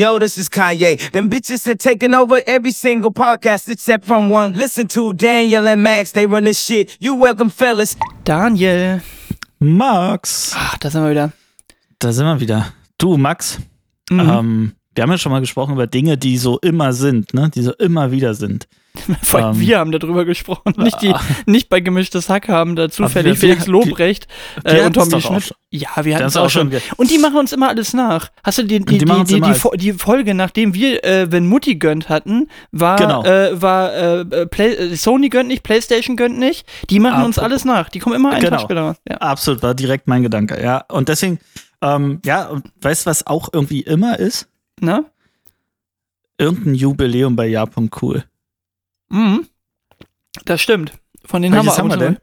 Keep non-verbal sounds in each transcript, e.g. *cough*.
Yo, this is Kanye. Them bitches are taking over every single podcast except from one. Listen to Daniel and Max, they run this shit. You welcome, fellas. Daniel. Max. Ach, da sind wir wieder. Da sind wir wieder. Du, Max. Mhm. Ähm, wir haben ja schon mal gesprochen über Dinge, die so immer sind, ne? Die so immer wieder sind. Vor allem ähm, wir haben darüber gesprochen. Nicht, die, nicht bei gemischtes Hack haben da zufällig wir- wir- Felix Lobrecht wir äh, und Tommy Schmidt. Ja, wir hatten es auch schon. Und die machen uns immer alles nach. Hast du die, die, die die, uns die, die, die Folge, nachdem wir, äh, wenn Mutti gönnt hatten, war, Genau. äh, war äh, äh, Play, äh, Sony gönnt nicht, Playstation gönnt nicht. Die machen uns Apropos- alles nach. Die kommen immer einen Genau. Tag später. Ja. Absolut, war direkt mein Gedanke, ja. Und deswegen, ähm, ja, und weißt du, was auch irgendwie immer ist? Ne? Irgendein Jubiläum bei Japan cool. Mhm. Das stimmt. Von denen Welches haben wir, haben wir denn?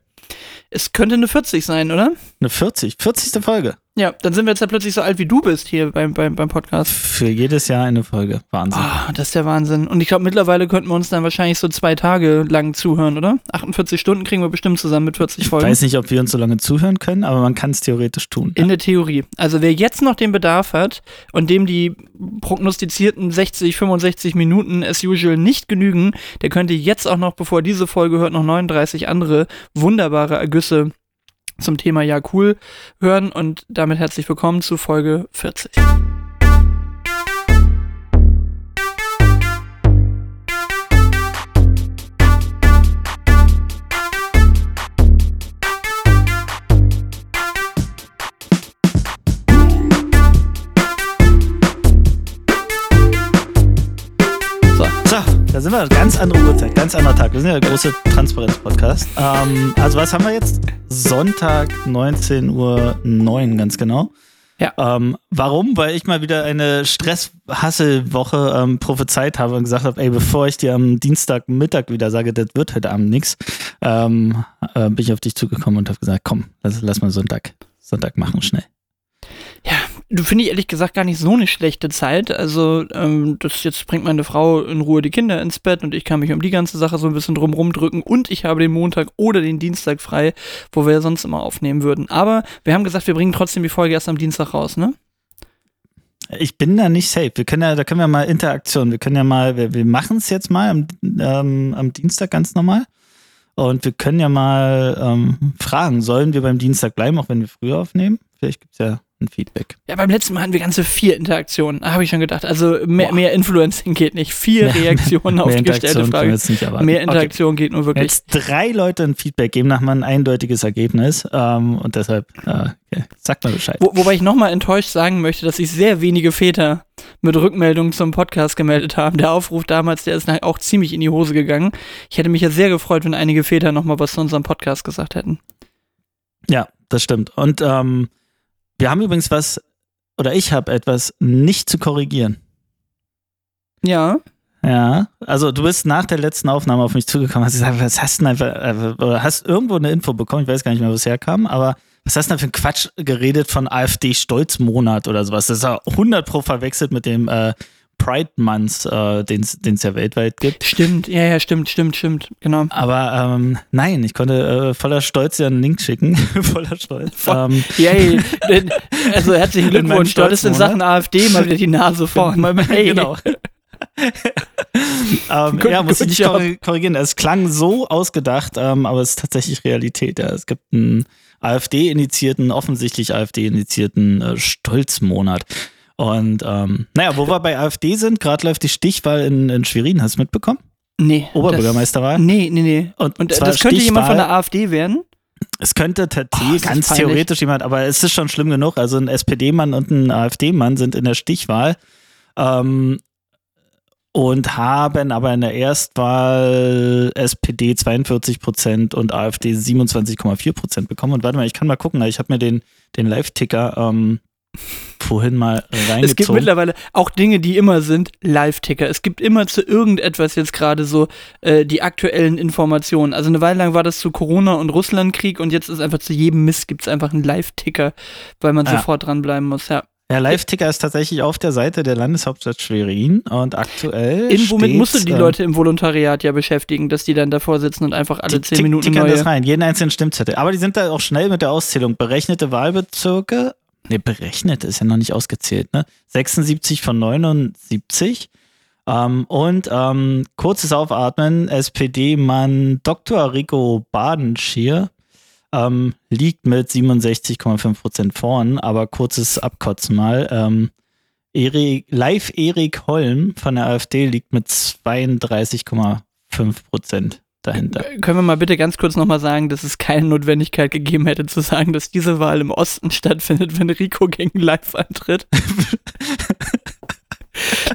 Es könnte eine 40 sein, oder? Eine 40, 40. Folge. Ja, dann sind wir jetzt ja plötzlich so alt wie du bist hier beim, beim, beim Podcast. Für jedes Jahr eine Folge. Wahnsinn. Ah, das ist der Wahnsinn. Und ich glaube, mittlerweile könnten wir uns dann wahrscheinlich so zwei Tage lang zuhören, oder? 48 Stunden kriegen wir bestimmt zusammen mit 40 ich Folgen. weiß nicht, ob wir uns so lange zuhören können, aber man kann es theoretisch tun. In der Theorie. Also wer jetzt noch den Bedarf hat und dem die prognostizierten 60, 65 Minuten as usual nicht genügen, der könnte jetzt auch noch, bevor diese Folge hört, noch 39 andere wunderbare Ergüsse zum Thema Ja cool hören und damit herzlich willkommen zu Folge 40. da sind wir. Ganz andere Uhrzeit, ganz anderer Tag. Wir sind ja der große Transparenz-Podcast. Ähm, also, was haben wir jetzt? Sonntag, 19.09 Uhr, ganz genau. Ja. Ähm, warum? Weil ich mal wieder eine Stress-Hassel-Woche ähm, prophezeit habe und gesagt habe, ey, bevor ich dir am Dienstagmittag wieder sage, das wird heute Abend nichts, ähm, äh, bin ich auf dich zugekommen und habe gesagt, komm, lass, lass mal Sonntag, Sonntag machen, schnell. Du finde ich ehrlich gesagt gar nicht so eine schlechte Zeit. Also, ähm, das jetzt bringt meine Frau in Ruhe die Kinder ins Bett und ich kann mich um die ganze Sache so ein bisschen drum rumdrücken und ich habe den Montag oder den Dienstag frei, wo wir ja sonst immer aufnehmen würden. Aber wir haben gesagt, wir bringen trotzdem die Folge erst am Dienstag raus, ne? Ich bin da nicht safe. Wir können ja, da können wir mal Interaktion. Wir können ja mal, wir, wir machen es jetzt mal am, ähm, am Dienstag ganz normal. Und wir können ja mal ähm, fragen, sollen wir beim Dienstag bleiben, auch wenn wir früher aufnehmen? Vielleicht gibt es ja ein Feedback. Ja, beim letzten Mal hatten wir ganze vier Interaktionen, habe ich schon gedacht. Also mehr, Boah. mehr Influencing geht nicht. Vier *laughs* Reaktionen auf die gestellte Frage. Mehr Okay. Interaktion geht nur wirklich. Jetzt drei Leute ein Feedback geben, nach mal ein eindeutiges Ergebnis. Ähm, und deshalb, äh, okay. sagt mal Bescheid. Wo, wobei ich nochmal enttäuscht sagen möchte, dass sich sehr wenige Väter mit Rückmeldungen zum Podcast gemeldet haben. Der Aufruf damals, der ist auch ziemlich in die Hose gegangen. Ich hätte mich ja sehr gefreut, wenn einige Väter nochmal was zu unserem Podcast gesagt hätten. Ja, das stimmt. Und ähm, wir haben übrigens was, oder ich habe etwas nicht zu korrigieren. Ja. Ja, also du bist nach der letzten Aufnahme auf mich zugekommen, hast gesagt, was hast du denn einfach, äh, oder hast irgendwo eine Info bekommen, ich weiß gar nicht mehr, wo es herkam, aber was hast du denn für ein Quatsch geredet von AfD-Stolzmonat oder sowas? Das ist ja 100 pro verwechselt mit dem äh, Pride Month, äh, den es ja weltweit gibt. Stimmt, ja, ja, stimmt, stimmt, stimmt, genau. Aber ähm, nein, ich konnte äh, voller Stolz dir einen Link schicken. *laughs* voller Stolz. Voll- Ähm, Yay. Denn- also herzlichen *laughs* Glückwunsch, du hattest in. Sachen AfD mal wieder die Nase *laughs* vorn. Hey. Genau. ähm, Good- ja, muss ich nicht job. korri- korrigieren. Es klang so ausgedacht, ähm, aber es ist tatsächlich Realität. Ja. Es gibt einen AfD-initiierten, offensichtlich AfD-initiierten äh, Stolzmonat. Und ähm, naja, wo wir bei AfD sind, gerade läuft die Stichwahl in, in Schwerin, hast du mitbekommen? Nee. Oberbürgermeisterwahl. Nee, nee, nee. Und, Und äh, das könnte jemand von der Stichwahl- AfD werden? Es könnte tatsächlich Oh, ganz theoretisch jemand, aber es ist schon schlimm genug. Also ein SPD-Mann und ein AfD-Mann sind in der Stichwahl ähm, und haben aber in der Erstwahl SPD 42 Prozent und AfD 27,4 Prozent bekommen. Und warte mal, ich kann mal gucken. Ich habe mir den, den Live-Ticker ähm, vorhin mal reingezogen. Es gibt mittlerweile auch Dinge, die immer sind, Live-Ticker. Es gibt immer zu irgendetwas jetzt gerade so äh, die aktuellen Informationen. Also eine Weile lang war das zu Corona und Russlandkrieg und jetzt ist einfach zu jedem Mist gibt es einfach einen Live-Ticker, weil man Ja. sofort dranbleiben muss. Ja. Der Live-Ticker ist tatsächlich auf der Seite der Landeshauptstadt Schwerin und aktuell. In, womit musst du die ähm, Leute im Volontariat ja beschäftigen, dass die dann davor sitzen und einfach alle Die zehn Minuten tickern neue. das rein, jeden einzelnen Stimmzettel. Aber die sind da auch schnell mit der Auszählung. Berechnete Wahlbezirke Ne, berechnet ist ja noch nicht ausgezählt, ne? 76 von 79. Ähm, und ähm, kurzes Aufatmen, SPD-Mann Dr. Rico Badenschier ähm, liegt mit 67,5 Prozent vorn, aber kurzes Abkotzen mal. Ähm, Erik, Live Erik Holm von der AfD liegt mit 32,5 Prozent dahinter. Können wir mal bitte ganz kurz nochmal sagen, dass es keine Notwendigkeit gegeben hätte zu sagen, dass diese Wahl im Osten stattfindet, wenn Rico gegen Live antritt? *laughs*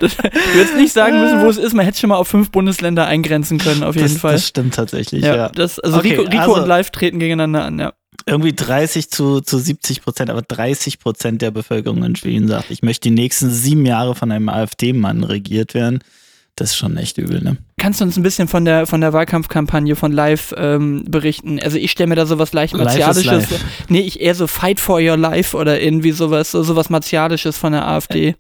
Das, du hättest nicht sagen müssen, wo es ist. Man hätte schon mal auf fünf Bundesländer eingrenzen können, auf jeden das, Fall. Das stimmt tatsächlich, ja. ja. Das, also Okay, Rico, Rico also- und Live treten gegeneinander an, ja. Irgendwie 30 zu, zu 70 Prozent, aber 30 Prozent der Bevölkerung in Schweden sagt, ich möchte die nächsten sieben Jahre von einem AfD-Mann regiert werden. Das ist schon echt übel, ne? Kannst du uns ein bisschen von der, von der Wahlkampfkampagne von Live ähm, berichten? Also ich stelle mir da sowas leicht Martialisches. Nee, ich eher so Fight for Your Life oder irgendwie sowas, so, sowas Martialisches von der AfD.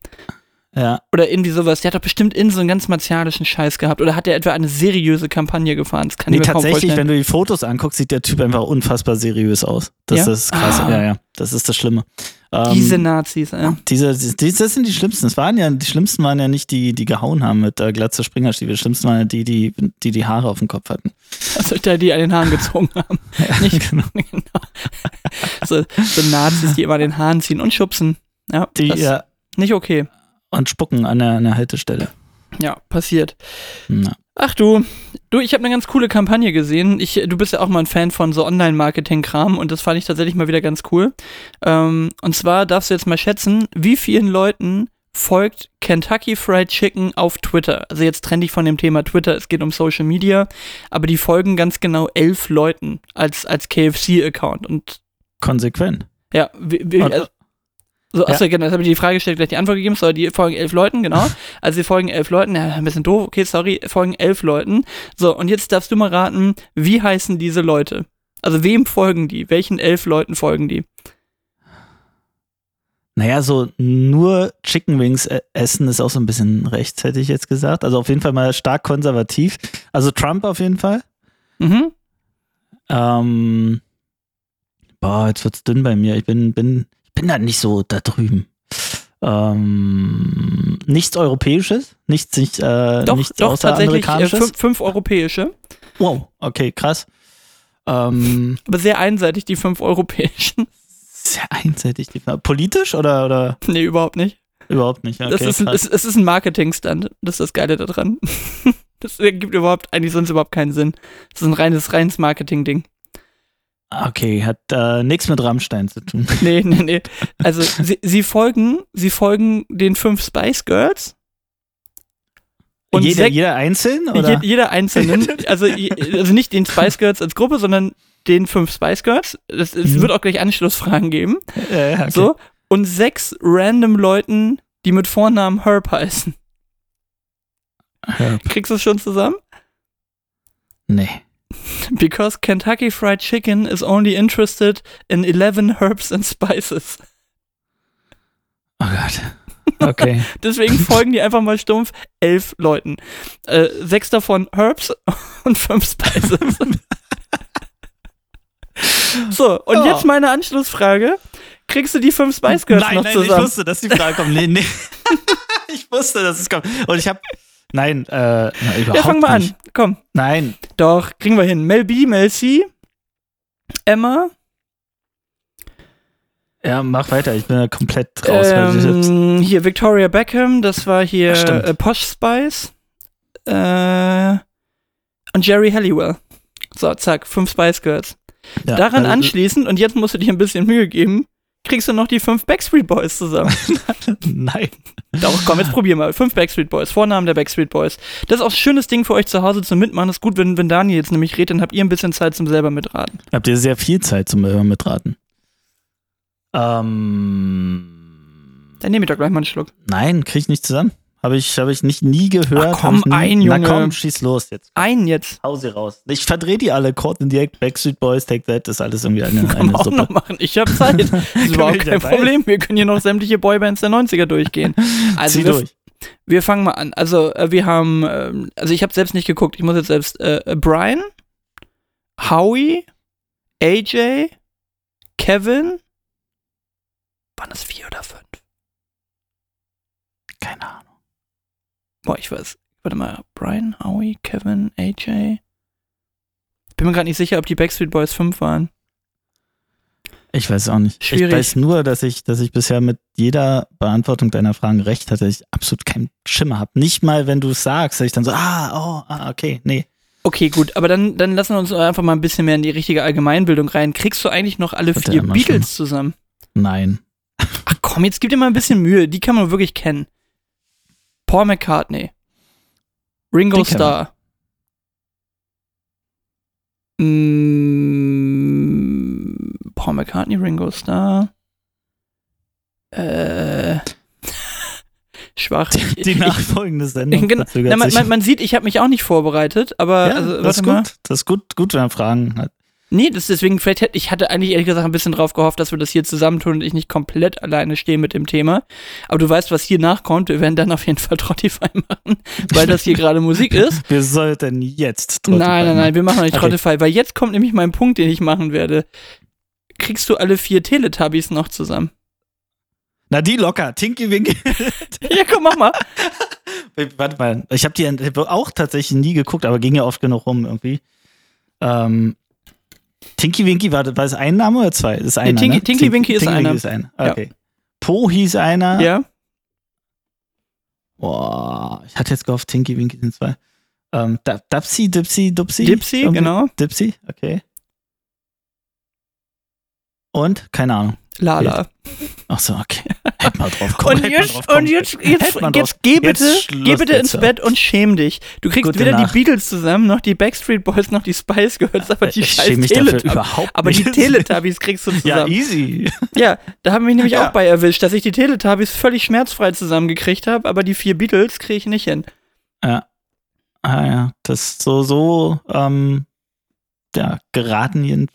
Ja. Oder irgendwie sowas. Der hat doch bestimmt in so einen ganz martialischen Scheiß gehabt. Oder hat er etwa eine seriöse Kampagne gefahren? Das kann Nee, ich mir tatsächlich, wenn du die Fotos anguckst, sieht der Typ einfach unfassbar seriös aus. Das Ja? ist krass. Ah. Ja, ja. Das ist das Schlimme. Ähm, Diese Nazis, äh. Diese, die, das sind die schlimmsten. Es waren ja, die schlimmsten waren ja nicht die, die gehauen haben mit äh, Glatze Springerstiefel. Die schlimmsten waren ja die, die, die die Haare auf dem Kopf hatten. Also der, die an den Haaren gezogen *laughs* haben. Nicht genau. genau. *laughs* So, so Nazis, die immer den Haaren ziehen und schubsen. Ja, Die, ja, nicht okay. und spucken an der, an der Haltestelle. Ja, passiert. Na. Ach du, du, ich habe eine ganz coole Kampagne gesehen. Ich, du bist ja auch mal ein Fan von so Online-Marketing-Kram und das fand ich tatsächlich mal wieder ganz cool. Ähm, und zwar darfst du jetzt mal schätzen, wie vielen Leuten folgt Kentucky Fried Chicken auf Twitter. Also jetzt trenne ich von dem Thema Twitter, es geht um Social Media, aber die folgen ganz genau elf Leuten als, als KFC-Account. Und Konsequent. ja, wie, wie, also, so, achso, genau, jetzt habe ich die Frage gestellt, gleich die Antwort gegeben. So, die folgen elf Leuten, genau. *laughs* Also sie folgen elf Leuten, ja, ein bisschen doof, okay, sorry, folgen elf Leuten. So, und jetzt darfst du mal raten, wie heißen diese Leute? Also wem folgen die? Welchen elf Leuten folgen die? Naja, so nur Chicken Wings äh, essen ist auch so ein bisschen rechts, hätte ich jetzt gesagt. Also auf jeden Fall mal stark konservativ. Also Trump auf jeden Fall. Mhm. Ähm, boah, jetzt wird's dünn bei mir. Ich bin, bin, bin da nicht so da drüben. Ähm, nichts Europäisches, nichts, nicht, äh, Doch, nichts doch, tatsächlich äh, fünf, fünf europäische, wow, okay, krass. Ähm, *laughs* aber sehr einseitig die fünf europäischen. sehr einseitig. Die, politisch oder, oder nee, überhaupt nicht. überhaupt nicht? Okay, das ist, krass. es, es ist ein Marketingstand. Das ist das Geile daran. *laughs* das ergibt überhaupt eigentlich sonst überhaupt keinen Sinn. Das ist ein reines, reines Marketing-Ding. Okay, hat äh, nichts mit Rammstein zu tun. *laughs* Nee, nee, nee. Also sie, sie folgen, sie folgen den fünf Spice Girls. Und jeder, jeder einzeln? Oder? je, jeder einzelnen, *laughs* also, also nicht den Spice Girls als Gruppe, sondern den fünf Spice Girls. Es, Mhm. wird auch gleich Anschlussfragen geben. Ja, okay. So. Und sechs random Leuten, die mit Vornamen Herb heißen. Ja. Kriegst du es schon zusammen? Nee. Because Kentucky Fried Chicken is only interested in 11 herbs and spices. Oh Gott. Okay. *laughs* Deswegen folgen die einfach mal stumpf elf Leuten. Äh, sechs davon Herbs *laughs* und fünf Spices. *laughs* so, und Oh. jetzt meine Anschlussfrage. Kriegst du die fünf Spice Girls nein, noch nein, zusammen? ich wusste, dass die Frage kommt. Nee, nee. ich wusste, dass es kommt. Und ich habe Nein, äh, na, überhaupt ja, fang mal nicht. an. Komm. Nein. Doch, kriegen wir hin. Mel B, Mel C, Emma, Ja, mach weiter. Ich bin da komplett raus. ähm, hier Victoria Beckham, das war hier Ach, äh, Posh Spice äh, und Jerry Halliwell. So, zack, fünf Spice Girls. ja, Daran äh, anschließend, und jetzt musst du dir ein bisschen Mühe geben, kriegst du noch die fünf Backstreet Boys zusammen. *laughs* Nein. Doch, komm, jetzt probier mal. Fünf Backstreet Boys, Vornamen der Backstreet Boys. Das ist auch ein schönes Ding für euch zu Hause zum Mitmachen. Das ist gut, wenn, wenn Daniel jetzt nämlich redet, dann habt ihr ein bisschen Zeit zum selber mitraten. Habt ihr sehr viel Zeit zum äh, Mitraten? Ähm. Dann nehme ich doch gleich mal einen Schluck. Nein, krieg ich nicht zusammen. Habe ich, hab ich nicht nie gehört. Ach, komm, ein, Na Junge. komm, schieß los jetzt. Einen jetzt. Hau sie raus. Ich verdrehe die alle. Court and Direct, Backstreet Boys, Take That, ist alles irgendwie eine, *laughs* eine man auch Suppe. noch machen. Ich habe *laughs* Zeit. Das ist wir überhaupt kein? Problem. Wir können hier noch sämtliche Boybands der 90er durchgehen. *laughs* Also Zieh wir, durch. wir fangen mal an. Also äh, wir haben, ähm, also ich habe selbst nicht geguckt. Ich muss jetzt selbst, äh, äh, Brian, Howie, AJ, Kevin, Waren das vier oder fünf? Keine Ahnung. Boah, ich weiß. Warte mal. Brian, Howie, Kevin, AJ. Bin mir gerade nicht sicher, ob die Backstreet Boys fünf waren. Ich weiß auch nicht. Schwierig. Ich weiß nur, dass ich, dass ich bisher mit jeder Beantwortung deiner Fragen recht hatte. Ich absolut keinen Schimmer habe. Nicht mal, wenn du es sagst, dass ich dann so, ah, oh, ah, okay, nee. Okay, gut, aber dann, dann lassen wir uns einfach mal ein bisschen mehr in die richtige Allgemeinbildung rein. Kriegst du eigentlich noch alle vier Beatles zusammen? Nein. Ach komm, jetzt gib dir mal ein bisschen Mühe. Die kann man wirklich kennen. Paul McCartney. Ringo. Starr. Mm, Paul McCartney, Ringo Starr. Äh. *laughs* Schwach. Die Ich- nachfolgende Sendung. *laughs* Genau. Na, man, man, man sieht, ich habe mich auch nicht vorbereitet, aber ja, also, das ist mal. gut. Das ist gut, gut, wenn man Fragen hat. Nee, das deswegen, vielleicht hätte ich hatte eigentlich ehrlich gesagt ein bisschen drauf gehofft, dass wir das hier zusammentun und ich nicht komplett alleine stehe mit dem Thema. Aber du weißt, was hier nachkommt. Wir werden dann auf jeden Fall *laughs* Trottify machen, weil das hier gerade Musik ist. Wir sollten jetzt nein, nein, nein, wir machen noch nicht Okay. Trottify, weil jetzt kommt nämlich mein Punkt, den ich machen werde. Kriegst du alle vier Teletubbies noch zusammen? Na, die locker. Tinky Winky. *laughs* Ja, komm, mach mal. *laughs* Warte mal. Ich habe die auch tatsächlich nie geguckt, aber ging ja oft genug rum irgendwie. Ähm, Tinky Winky, war, war das ein Name oder zwei? Das ist einer, Tinky- ne? Tinky Tink- Winky ist Tinky einer. Winky ist einer. Okay. Po hieß einer. Ja, Boah, ich hatte jetzt gehofft, Tinky Winky sind zwei. Ähm, Da- Dapsy, Dipsy, Dupsy? Dipsy, genau. Dipsy, okay. Und? Keine Ahnung. Lala. Ach so, okay. *laughs* Hätte mal drauf kommen. Und jetzt, kommen und jetzt, jetzt, jetzt geh bitte, Jetzt geh bitte ins. Bett und schäm dich. Du kriegst Gute weder Nacht. die Beatles zusammen, noch die Backstreet Boys, noch die Spice Girls, aber die ich schäme mich dafür Teletubbies. überhaupt Aber die nicht. Teletubbies kriegst du Ja, zusammen. easy. Ja, da haben wir mich nämlich Ja. auch bei erwischt, dass ich die Teletubbies völlig schmerzfrei zusammengekriegt habe, aber die vier Beatles kriege ich nicht hin. Ja. Ah ja, das ist so, so, ähm, ja, geraten in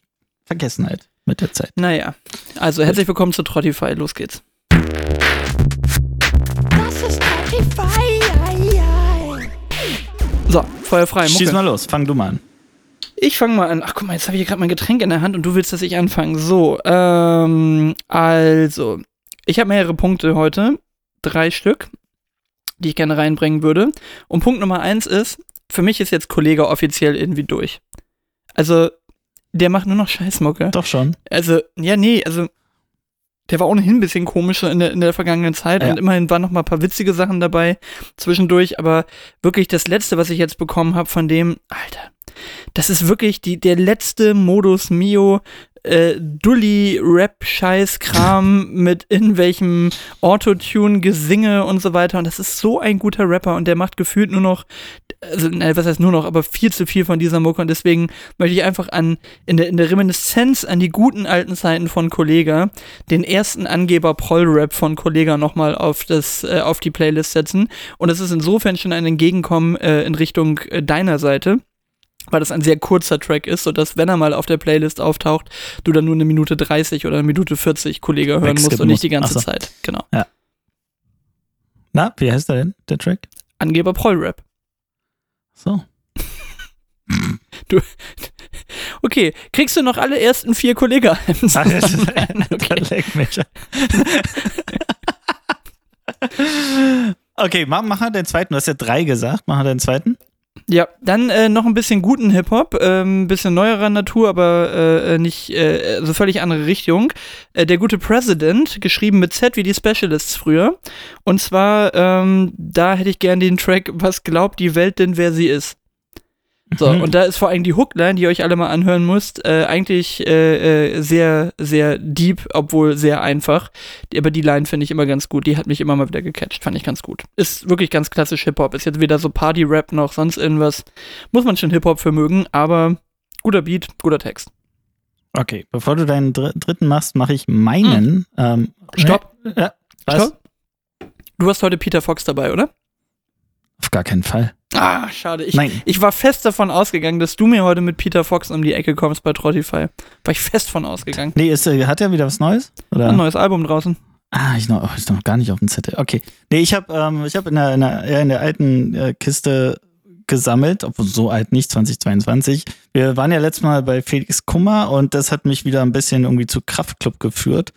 Vergessenheit mit der Zeit. Naja, also herzlich willkommen zu Trottify, los geht's. Das ist ei. So, Feuer frei, Schieß Mucke. mal los, fang du mal an. Ich fange mal an. Ach guck mal, jetzt habe ich hier gerade mein Getränk in der Hand und du willst, dass ich anfange. So, ähm, also, ich habe mehrere Punkte heute. Drei Stück, die ich gerne reinbringen würde. Und Punkt Nummer eins ist, für mich ist jetzt Kollege offiziell irgendwie durch. Also, der macht nur noch Scheißmucke. Doch schon. Also, ja, nee, also, der war ohnehin ein bisschen komisch in der, in der vergangenen Zeit Ja. und immerhin waren noch mal ein paar witzige Sachen dabei zwischendurch, aber wirklich das letzte, was ich jetzt bekommen habe von dem, Alter, das ist wirklich die, der letzte Modus Mio äh, Dulli-Rap-Scheiß-Kram mit irgendwelchem Autotune-Gesinge und so weiter. Und das ist so ein guter Rapper und der macht gefühlt nur noch, also, nein, was heißt nur noch, aber viel zu viel von dieser Mucke. Und deswegen möchte ich einfach an, in der, in der Reminiszenz an die guten alten Zeiten von Kollega, den ersten Angeber Proll-Rap von Kollega nochmal auf, das, äh, auf die Playlist setzen. Und es ist insofern schon ein Entgegenkommen äh, in Richtung äh, deiner Seite weil das ein sehr kurzer Track ist, sodass, wenn er mal auf der Playlist auftaucht, du dann nur eine Minute 30 oder eine Minute 40 Kollege hören musst Wegskippen und nicht die musst. ganze so. Zeit. Genau. Na, wie heißt der denn, der Track? Angeber Proll-Rap. So. *laughs* Okay, kriegst du noch alle ersten vier Kollegen? *laughs* *laughs* Okay. Okay, mach, mach mal den zweiten. Du hast ja drei gesagt. Mach mal den zweiten. Ja, dann äh, noch ein bisschen guten Hip-Hop, ähm, ein bisschen neuerer Natur, aber äh, nicht, äh, also völlig andere Richtung. Äh, der gute President, geschrieben mit Z wie die Specialists früher. Und zwar, ähm, da hätte ich gern den Track, was glaubt die Welt denn, wer sie ist? So, Mhm. und da ist vor allem die Hookline, die ihr euch alle mal anhören müsst, äh, eigentlich äh, äh, sehr, sehr deep, obwohl sehr einfach. Aber die Line finde ich immer ganz gut. Die hat mich immer mal wieder gecatcht, fand ich ganz gut. Ist wirklich ganz klassisch Hip-Hop. Ist jetzt weder so Party-Rap noch sonst irgendwas. Muss man schon Hip-Hop für mögen, aber guter Beat, guter Text. Okay, bevor du deinen dr dritten machst, mache ich meinen. Ähm, Stopp. Ja, was? Stopp. Du hast heute Peter Fox dabei, oder? Auf gar keinen Fall. Ah, schade. Ich, Nein. ich war fest davon ausgegangen, dass du mir heute mit Peter Fox um die Ecke kommst bei Trottify. War ich fest von ausgegangen. Nee, ist, äh, hat er wieder was Neues? Oder? Ein neues Album draußen. Ah, ich noch, ist noch gar nicht auf dem Zettel. Okay. Nee, ich habe ähm, ich hab in, der, in, der, in der alten äh, Kiste gesammelt, obwohl so alt nicht, 2022. Wir waren ja letztes Mal bei Felix Kummer und das hat mich wieder ein bisschen irgendwie zu Kraftclub geführt.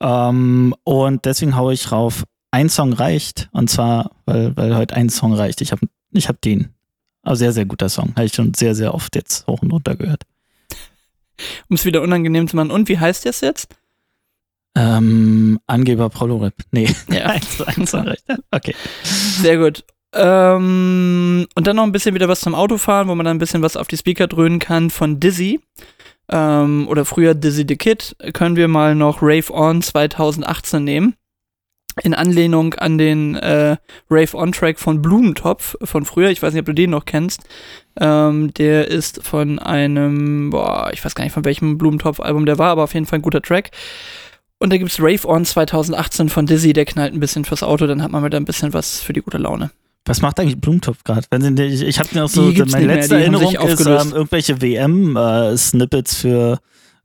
Ähm, und deswegen haue ich rauf, ein Song reicht. Und zwar, weil, weil heute ein Song reicht. Ich habe ich hab den. Also sehr, sehr guter Song. Habe ich schon sehr, sehr oft jetzt hoch und runter gehört. Um es wieder unangenehm zu machen. Und wie heißt das jetzt? Ähm, Angeber Prolorip. Nee. Ja. *laughs* eins, eins reicht. Okay. Sehr gut. Ähm, und dann noch ein bisschen wieder was zum Autofahren, wo man dann ein bisschen was auf die Speaker dröhnen kann von Dizzy. Ähm, oder früher Dizzy the Kid. Können wir mal noch Rave On 2018 nehmen. In Anlehnung an den äh, Rave On Track von Blumentopf von früher. Ich weiß nicht, ob du den noch kennst. Ähm, der ist von einem, boah, ich weiß gar nicht von welchem Blumentopf-Album der war, aber auf jeden Fall ein guter Track. Und da gibt's Rave On 2018 von Dizzy, der knallt ein bisschen fürs Auto, dann hat man wieder ein bisschen was für die gute Laune. Was macht eigentlich Blumentopf gerade? Ich, ich habe noch so, Die gibt's meine mehr, letzte haben Erinnerung ist ähm, irgendwelche WM-Snippets für,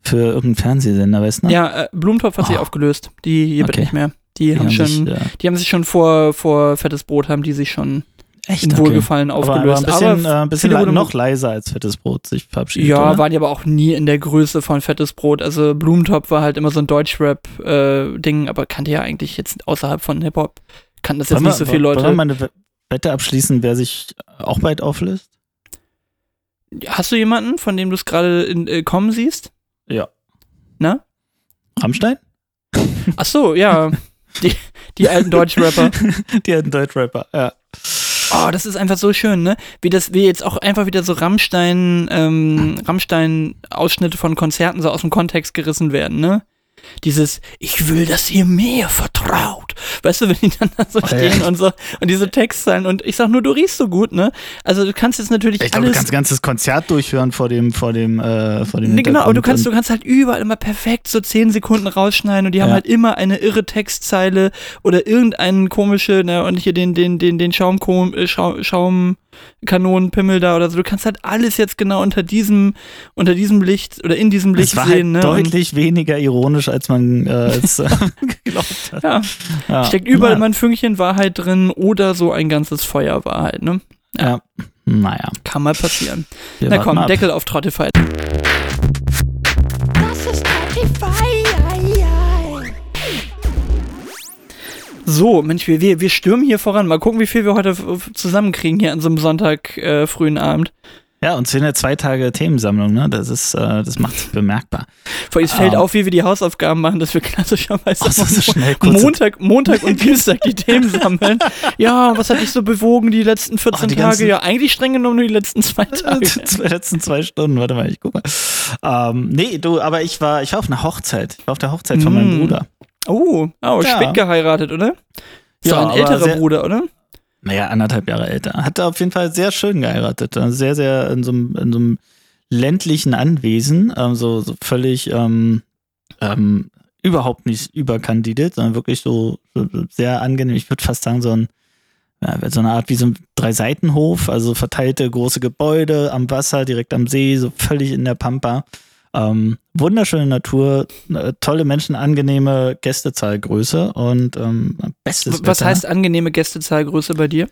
für irgendeinen Fernsehsender, weißt du? noch? Ja, äh, Blumentopf hat sich Oh. aufgelöst. Die gibt Okay. nicht mehr. Die, Die haben, haben schon, sich, ja. die haben sich schon vor, vor Fettes Brot, haben die sich schon Echt? in Wohlgefallen Aber, aber ein aufgelöst. bisschen, äh, ein bisschen le noch leiser als fettes Brot sich verabschiedet. ja, oder? waren die aber auch nie in der Größe von Fettes Brot. Also Blumentopf war halt immer so ein Deutschrap-Ding, aber kannte ja eigentlich jetzt außerhalb von Hip-Hop, kannten das jetzt Wollen nicht wir- so viele Wollen wir Leute. mal eine We- Wette abschließen, wer sich auch bald auflöst? Hast du jemanden, von dem du es gerade äh, kommen siehst? Ja. Na? Rammstein? Ach so, ja. Die, die alten Deutschrapper. *laughs* Die alten Deutschrapper, ja. Oh, das ist einfach so schön, ne? Wie das, wie jetzt auch einfach wieder so Rammstein, ähm, Rammstein-Ausschnitte von Konzerten so aus dem Kontext gerissen werden, ne? Dieses, ich will, dass ihr mir vertraut. Weißt du, wenn die dann da so ja. stehen und so, und diese Textzeilen, und ich sag nur, du riechst so gut, ne? Also du kannst jetzt natürlich Ich glaube, du kannst ein ganzes Konzert durchhören vor dem, vor dem, äh, vor dem Nee, genau, aber du kannst, du kannst halt überall immer perfekt so 10 Sekunden rausschneiden und die haben Ja. halt immer eine irre Textzeile oder irgendeinen komische, ne, und hier den, den, den, den Schaumkom, äh, Schau, Schaumkanonenpimmel da oder so. Du kannst halt alles jetzt genau unter diesem, unter diesem Licht oder in diesem Licht Es war sehen, halt ne? Deutlich weniger ironisch, als man äh, als, äh, *laughs* *laughs* geglaubt hat. ja, Ja. steckt überall ja. mal ein Fünkchen Wahrheit drin oder so ein ganzes Feuer Wahrheit, ne? Ja. Naja. Kann mal passieren. wir Na komm. Deckel auf Trottify. So, Mensch, wir, wir, wir stürmen hier voran. Mal gucken, wie viel wir heute zusammenkriegen hier an so einem Sonntag äh, frühen Abend. Ja, und es sind ja zwei Tage Themensammlung, ne? Das ist, äh, das macht sich *laughs* bemerkbar. Vor allem, es fällt Ah. auf, wie wir die Hausaufgaben machen, dass wir klassischerweise Ach, so, *laughs* schnell. Montag, Montag und *laughs* Dienstag die Themen sammeln. Ja, was hat dich so bewogen die letzten 14 Oh, die Tage? Ja, eigentlich streng genommen nur die letzten zwei Tage. Die letzten zwei Stunden, warte mal, ich guck mal. Ähm, nee, du, aber ich war, ich war auf einer Hochzeit. Ich war auf der Hochzeit von meinem Mm. Bruder. Oh, oh Ja. spät geheiratet, oder? Ist Ja, ein älterer sehr- Bruder, oder? Naja, anderthalb Jahre älter. Hat er auf jeden Fall sehr schön geheiratet. Also Sehr, sehr in so einem, in so einem ländlichen Anwesen, ähm, so, so völlig ähm, ähm, überhaupt nicht überkandidiert, sondern wirklich so, so so sehr angenehm. Ich würde fast sagen, so ein ja, so eine Art wie so ein Drei-Seitenhof, also verteilte große Gebäude am Wasser, direkt am See, so völlig in der Pampa. Ähm, wunderschöne Natur, äh, tolle Menschen, angenehme Gästezahlgröße und ähm, bestes Was Wetter. heißt angenehme Gästezahlgröße bei dir?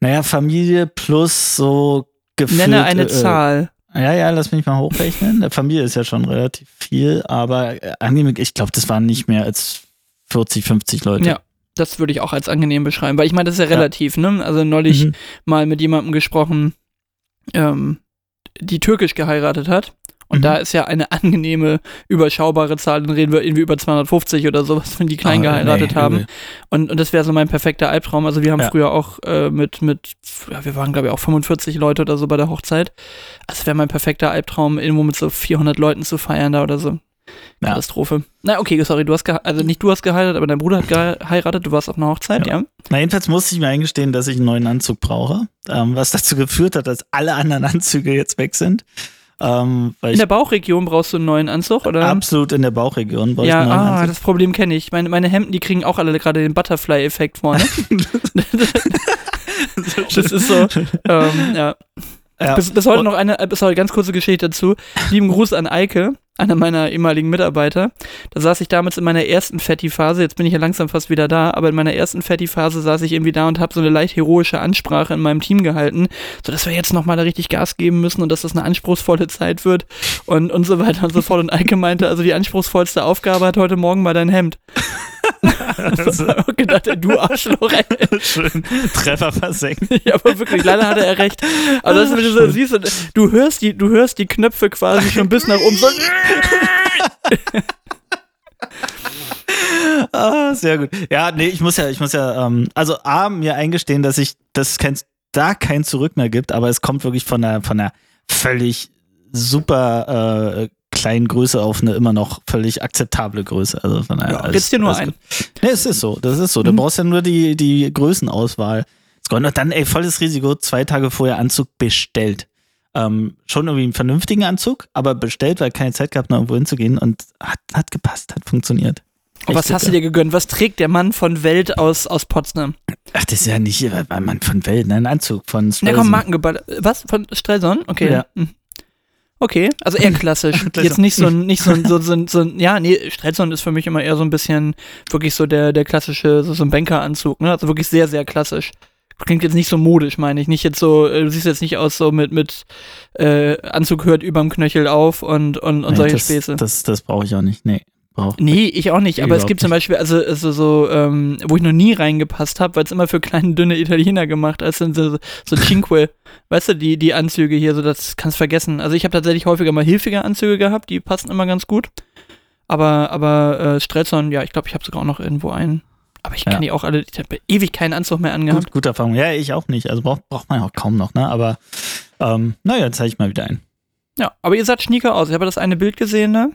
Naja, Familie plus so gefühlt. Nenne eine äh, Zahl. Ja, ja, lass mich mal hochrechnen. Der Familie ist ja schon relativ viel, aber äh, angenehm, ich glaube, das waren nicht mehr als 40, 50 Leute. Ja. Das würde ich auch als angenehm beschreiben, weil ich meine, das ist ja Ja. relativ, ne? Also neulich Mhm. mal mit jemandem gesprochen, ähm, die türkisch geheiratet hat. Und Mhm. da ist ja eine angenehme, überschaubare Zahl, dann reden wir irgendwie über 250 oder sowas, wenn die klein Ah, geheiratet nee, haben. Und, und das wäre so mein perfekter Albtraum. Also wir haben Ja. früher auch äh, mit, mit, ja, wir waren glaube ich auch 45 Leute oder so bei der Hochzeit. Also wäre mein perfekter Albtraum, irgendwo mit so 400 Leuten zu feiern da oder so. Ja. Katastrophe. Na, okay, sorry, du hast also nicht du hast geheiratet, aber dein Bruder hat geheiratet, du warst auf einer Hochzeit, ja? Ja. Na, jedenfalls musste ich mir eingestehen, dass ich einen neuen Anzug brauche, ähm, was dazu geführt hat, dass alle anderen *laughs* Anzüge jetzt weg sind. Ähm, In der Bauchregion brauchst du einen neuen Anzug, oder? absolut in der Bauchregion brauche ich ja, einen neuen ah, Anzug. das Problem kenne ich. Meine, meine Hemden, die kriegen auch alle gerade den Butterfly-Effekt vorne. *laughs* *laughs* das ist so, ähm, ja. Ja. Bis, bis heute noch eine, äh, sorry, ganz kurze Geschichte dazu. Lieben Gruß an Eike. Einer meiner ehemaligen Mitarbeiter. Da saß ich damals in meiner ersten Fetti-Phase, jetzt bin ich ja langsam fast wieder da, aber in meiner ersten Fetti-Phase saß ich irgendwie da und habe so eine leicht heroische Ansprache in meinem Team gehalten, sodass wir jetzt nochmal da richtig Gas geben müssen und dass das eine anspruchsvolle Zeit wird und, und so weiter und so fort. Und Eike meinte, also die anspruchsvollste Aufgabe hat heute Morgen mal dein Hemd. *laughs* hab ich gedacht, du Arschloch, ey. Schön. Treffer versenkt. *laughs* Ja, aber wirklich, leider hatte er recht. Aber das wenn du so siehst, du hörst die, du hörst die Knöpfe quasi schon bis nach oben. So, *laughs* Ah, sehr gut. Ja, nee, ich muss ja, ich muss ja, ähm, also A, mir eingestehen, dass ich, dass es kein, da kein Zurück mehr gibt, aber es kommt wirklich von einer, von einer völlig super äh, kleinen Größe auf eine immer noch völlig akzeptable Größe. Also von ja, alles- dir nur gut. Nee, es ist so, das ist so. Du Mhm. brauchst ja nur die, die Größenauswahl. Und dann, ey, volles Risiko, zwei Tage vorher Anzug bestellt. Ähm, schon irgendwie einen vernünftigen Anzug, aber bestellt, weil keine Zeit gehabt, noch irgendwo hinzugehen und hat, hat gepasst, hat funktioniert. Und was hast du dir gegönnt? Was trägt der Mann von Welt aus, aus Potsdam? Ach, das ist ja nicht ein Mann von Welt, ne? Ein Anzug von Strelson. komm, Markengebäude. Was? Von Strelson? Okay. Ja. Hm. Okay, also eher *laughs* klassisch. Jetzt nicht so ein, nicht so ein, so, so, so ein, ja, nee, Strelson ist für mich immer eher so ein bisschen wirklich so der, der klassische, so, so ein Bankeranzug, ne? Also wirklich sehr, sehr klassisch. Klingt jetzt nicht so modisch, meine ich. Nicht jetzt so, äh, du siehst jetzt nicht aus so mit, mit äh, Anzug hört überm Knöchel auf und, und, und Nee, solche das, Späße. Das, das brauche ich auch nicht. Nee, brauch. Nee, ich auch nicht. Aber es gibt zum. Beispiel, also, also so, ähm, wo ich noch nie reingepasst habe, weil es immer für kleine, dünne Italiener gemacht ist, sind so, so *laughs* Cinque. weißt du, die, die Anzüge hier, so das kannst vergessen. Also ich habe tatsächlich häufiger mal hilfige Anzüge gehabt, die passen immer ganz gut. Aber, aber äh, Strelson, ja, ich glaube, ich habe sogar auch noch irgendwo einen. Aber ich Ja. kann die auch alle, ich habe ewig keinen Anzug mehr angehabt. Gut, gute Erfahrung. Ja, ich auch nicht. Also braucht braucht man auch kaum noch, ne? Aber ähm, naja, zeige ich mal wieder ein. Ja, aber ihr seid Schnieker aus. Ich habe das eine Bild gesehen, ne?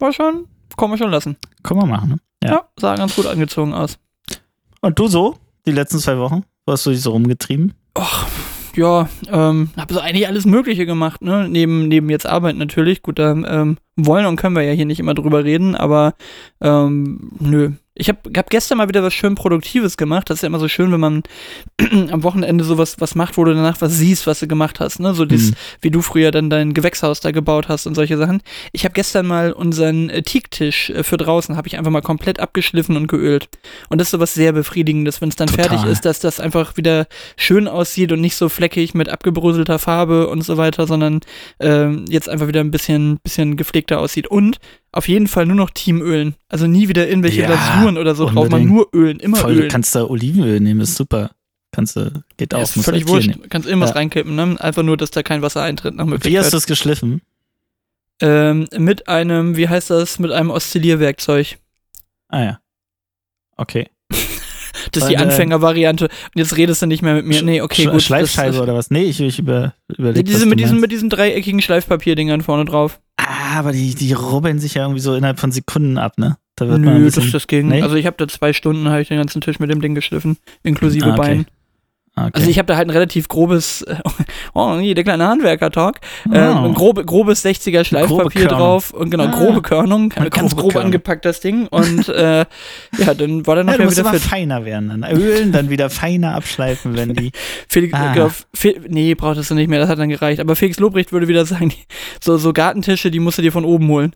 War schon, kann man schon lassen. Können wir machen, ne? Ja. Ja. sah ganz gut angezogen aus. Und du so? Die letzten zwei Wochen? Wo hast du dich so rumgetrieben? Och, ja, ähm, habe so eigentlich alles Mögliche gemacht, ne? Neben, neben jetzt Arbeit natürlich. Gut, da ähm, wollen und können wir ja hier nicht immer drüber reden, aber ähm, nö. Ich habe hab gestern mal wieder was schön Produktives gemacht. Das ist ja immer so schön, wenn man *clears throat* am Wochenende sowas was macht, wo du danach was siehst, was du gemacht hast. Ne? So Mhm. wie du früher dann dein Gewächshaus da gebaut hast und solche Sachen. Ich habe gestern mal unseren äh, Teaktisch äh, für draußen, habe ich einfach mal komplett abgeschliffen und geölt. Und das ist so was sehr Befriedigendes, wenn es dann Total. fertig ist, dass das einfach wieder schön aussieht und nicht so fleckig mit abgebröselter Farbe und so weiter, sondern ähm, jetzt einfach wieder ein bisschen, bisschen gepflegter aussieht. Und auf jeden Fall nur noch Teamölen. Also nie wieder irgendwelche Ja, Glasuren oder so drauf, man nur ölen, immer Voll, du ölen. kannst da Olivenöl nehmen, ist super. Kannst du, geht Ja, auch. ist völlig viel wurscht. nehmen. Kannst irgendwas Ja. reinkippen, ne? Einfach nur, dass da kein Wasser eintritt nach Wie hast du es geschliffen? Ähm, mit einem, wie heißt das, mit einem Oszillierwerkzeug. Ah ja. Okay. *laughs* Das ist die Eine- Anfängervariante. Und jetzt redest du nicht mehr mit mir. Nee, okay, Sch gut. Schleifscheibe das, oder was? Nee, ich, ich über, das, überlege. diese, mit, diesen, mit diesen dreieckigen Schleifpapierdingern vorne drauf. Ah, aber die, die rubbeln sich ja irgendwie so innerhalb von Sekunden ab, ne? Da Nö, bisschen, das, das ging. Nee? Also ich habe da zwei Stunden, habe ich den ganzen Tisch mit dem Ding geschliffen, inklusive Ah, okay. Beinen. Ah, okay. Also ich habe da halt ein relativ grobes, *laughs* oh, hier der kleine Handwerker-Talk, Oh. ein grobe, grobes 60er Schleifpapier Körnung. drauf und genau, Ah. grobe Körnung, Eine ganz grob Körnung. angepackt das Ding und äh, ja, dann war der ja, nachher musst wieder fit. feiner werden. Dann ölen, dann wieder feiner abschleifen, wenn die. *laughs* Felix, Ah. genau, Fe nee, brauchtest du nicht mehr, das hat dann gereicht. Aber Felix Lobrecht würde wieder sagen, die, so, so Gartentische, die musst du dir von oben holen.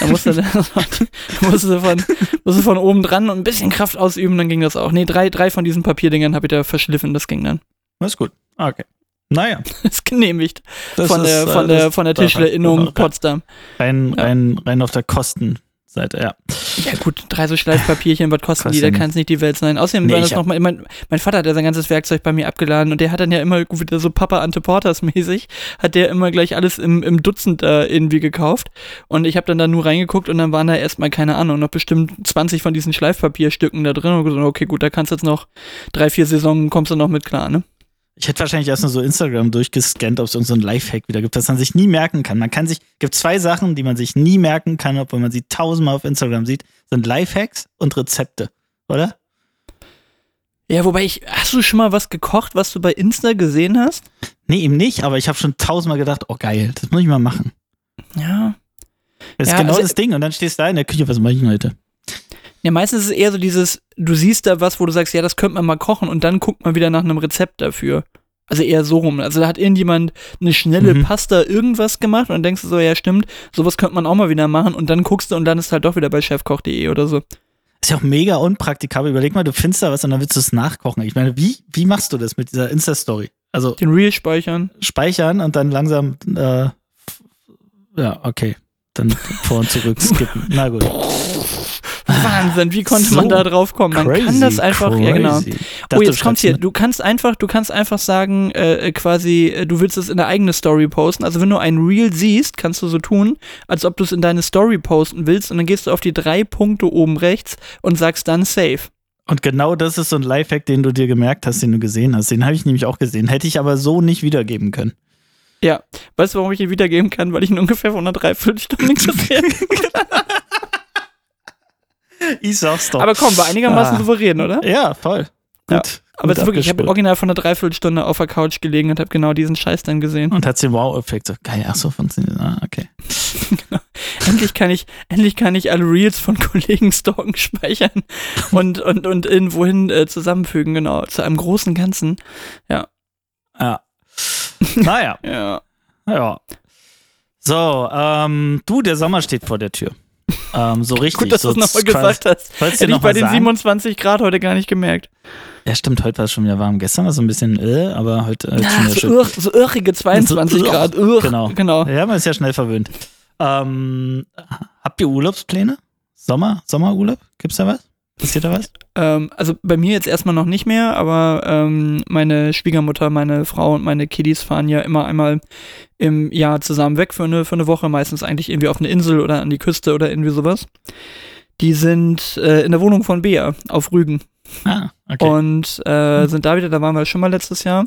Da musst du, *laughs* musst du, von, musst du von oben dran und ein bisschen Kraft ausüben, dann ging das auch. Nee, drei, drei von diesen Papierdingern habe ich da verschliffen, das ging dann. Das ist gut. Okay. Naja. Das *laughs* ist genehmigt Das von, ist, der, äh, von, das der, von der Tischlerinnung Potsdam. Rein, rein, rein auf der Kostenseite, ja. Ja gut, drei so Schleifpapierchen, was kosten die, da Kostet kann es nicht die Welt sein. Außerdem Nee, war das ich hab- noch mal, mein, mein Vater hat ja sein ganzes Werkzeug bei mir abgeladen und der hat dann ja immer wieder so Papa Ante Porters mäßig, hat der immer gleich alles im, im Dutzend da irgendwie gekauft und ich habe dann da nur reingeguckt und dann waren da erstmal, keine Ahnung, noch bestimmt 20 von diesen Schleifpapierstücken da drin und gesagt, okay gut, da kannst du jetzt noch drei, vier Saisonen, kommst du noch mit klar, ne? Ich hätte wahrscheinlich erst nur so Instagram durchgescannt, ob es irgendein so Lifehack wieder gibt, das man sich nie merken kann. Man kann sich, gibt zwei Sachen, die man sich nie merken kann, obwohl man sie tausendmal auf Instagram sieht, sind Lifehacks und Rezepte, oder? Ja, wobei ich, hast du schon mal was gekocht, was du bei Insta gesehen hast? Nee, eben nicht, aber ich habe schon tausendmal gedacht, oh geil, das muss ich mal machen. Ja. Das ist Ja, genau also- das Ding und dann stehst du da in der Küche, was mache ich denn heute? Ja, meistens ist es eher so dieses, du siehst da was, wo du sagst, ja, das könnte man mal kochen und dann guckt man wieder nach einem Rezept dafür. Also eher so rum. Also da hat irgendjemand eine schnelle Mhm. Pasta irgendwas gemacht und dann denkst du so, ja stimmt, sowas könnte man auch mal wieder machen und dann guckst du und dann ist halt doch wieder bei chefkoch.de oder so. Ist ja auch mega unpraktikabel. Überleg mal, du findest da was und dann willst du es nachkochen. Ich meine, wie, wie machst du das mit dieser Insta-Story? Also Den Reel speichern. speichern und dann langsam, äh, ja, okay. Dann vor und zurück skippen. Na gut. *laughs* Wahnsinn, wie konnte So man da drauf kommen? Man kann das einfach, ja genau. crazy. Ich Oh, jetzt kommt's hier. Du kannst einfach, du kannst einfach sagen, äh, quasi, äh, du willst es in eine eigene Story posten. Also wenn du ein Reel siehst, kannst du so tun, als ob du es in deine Story posten willst und dann gehst du auf die drei Punkte oben rechts und sagst dann Save. Und genau das ist so ein Lifehack, den du dir gemerkt hast, den du gesehen hast. Den habe ich nämlich auch gesehen. Hätte ich aber so nicht wiedergeben können. Ja. Weißt du, warum ich ihn wiedergeben kann? Weil ich ihn ungefähr von einer Dreiviertelstunde *laughs* gesehen habe. Ich sag's doch. Aber komm, war einigermaßen Ah. souverän, oder? ja, voll. Ja. Gut. Aber es wirklich, ich habe original von einer Dreiviertelstunde auf der Couch gelegen und habe genau diesen Scheiß dann gesehen. Und hat den Wow-Effekt. So, geil, ach so, funktioniert. Ah, okay. *laughs* endlich kann ich, endlich kann ich alle Reels von Kollegen stalken, *laughs* speichern und, und, und irgendwohin äh, zusammenfügen, genau, zu einem großen Ganzen. Ja. *laughs* naja, Ja. ja. So, ähm, du, der Sommer steht vor der Tür. Ähm, so richtig. Gut, dass du so es nochmal gesagt hast. Du Hätte ich bei den sagen? 27 Grad heute gar nicht gemerkt. Ja, stimmt, heute war es schon wieder warm. Gestern war es so ein bisschen, äh, aber heute äh, Ja, so, schön. irr, so irrige 22 So irr, Grad. Irr, genau. genau. Ja, man ist ja schnell verwöhnt. Ähm, habt ihr Urlaubspläne? Sommer? Sommerurlaub? Gibt's da was? Passiert da was? Ähm, also bei mir jetzt erstmal noch nicht mehr, aber ähm, meine Schwiegermutter, meine Frau und meine Kiddies fahren ja immer einmal im Jahr zusammen weg für eine, für eine Woche, meistens eigentlich irgendwie auf eine Insel oder an die Küste oder irgendwie sowas. Die sind äh, in der Wohnung von Bea auf Rügen Ah, okay. und äh, sind da wieder, da waren wir schon mal letztes Jahr.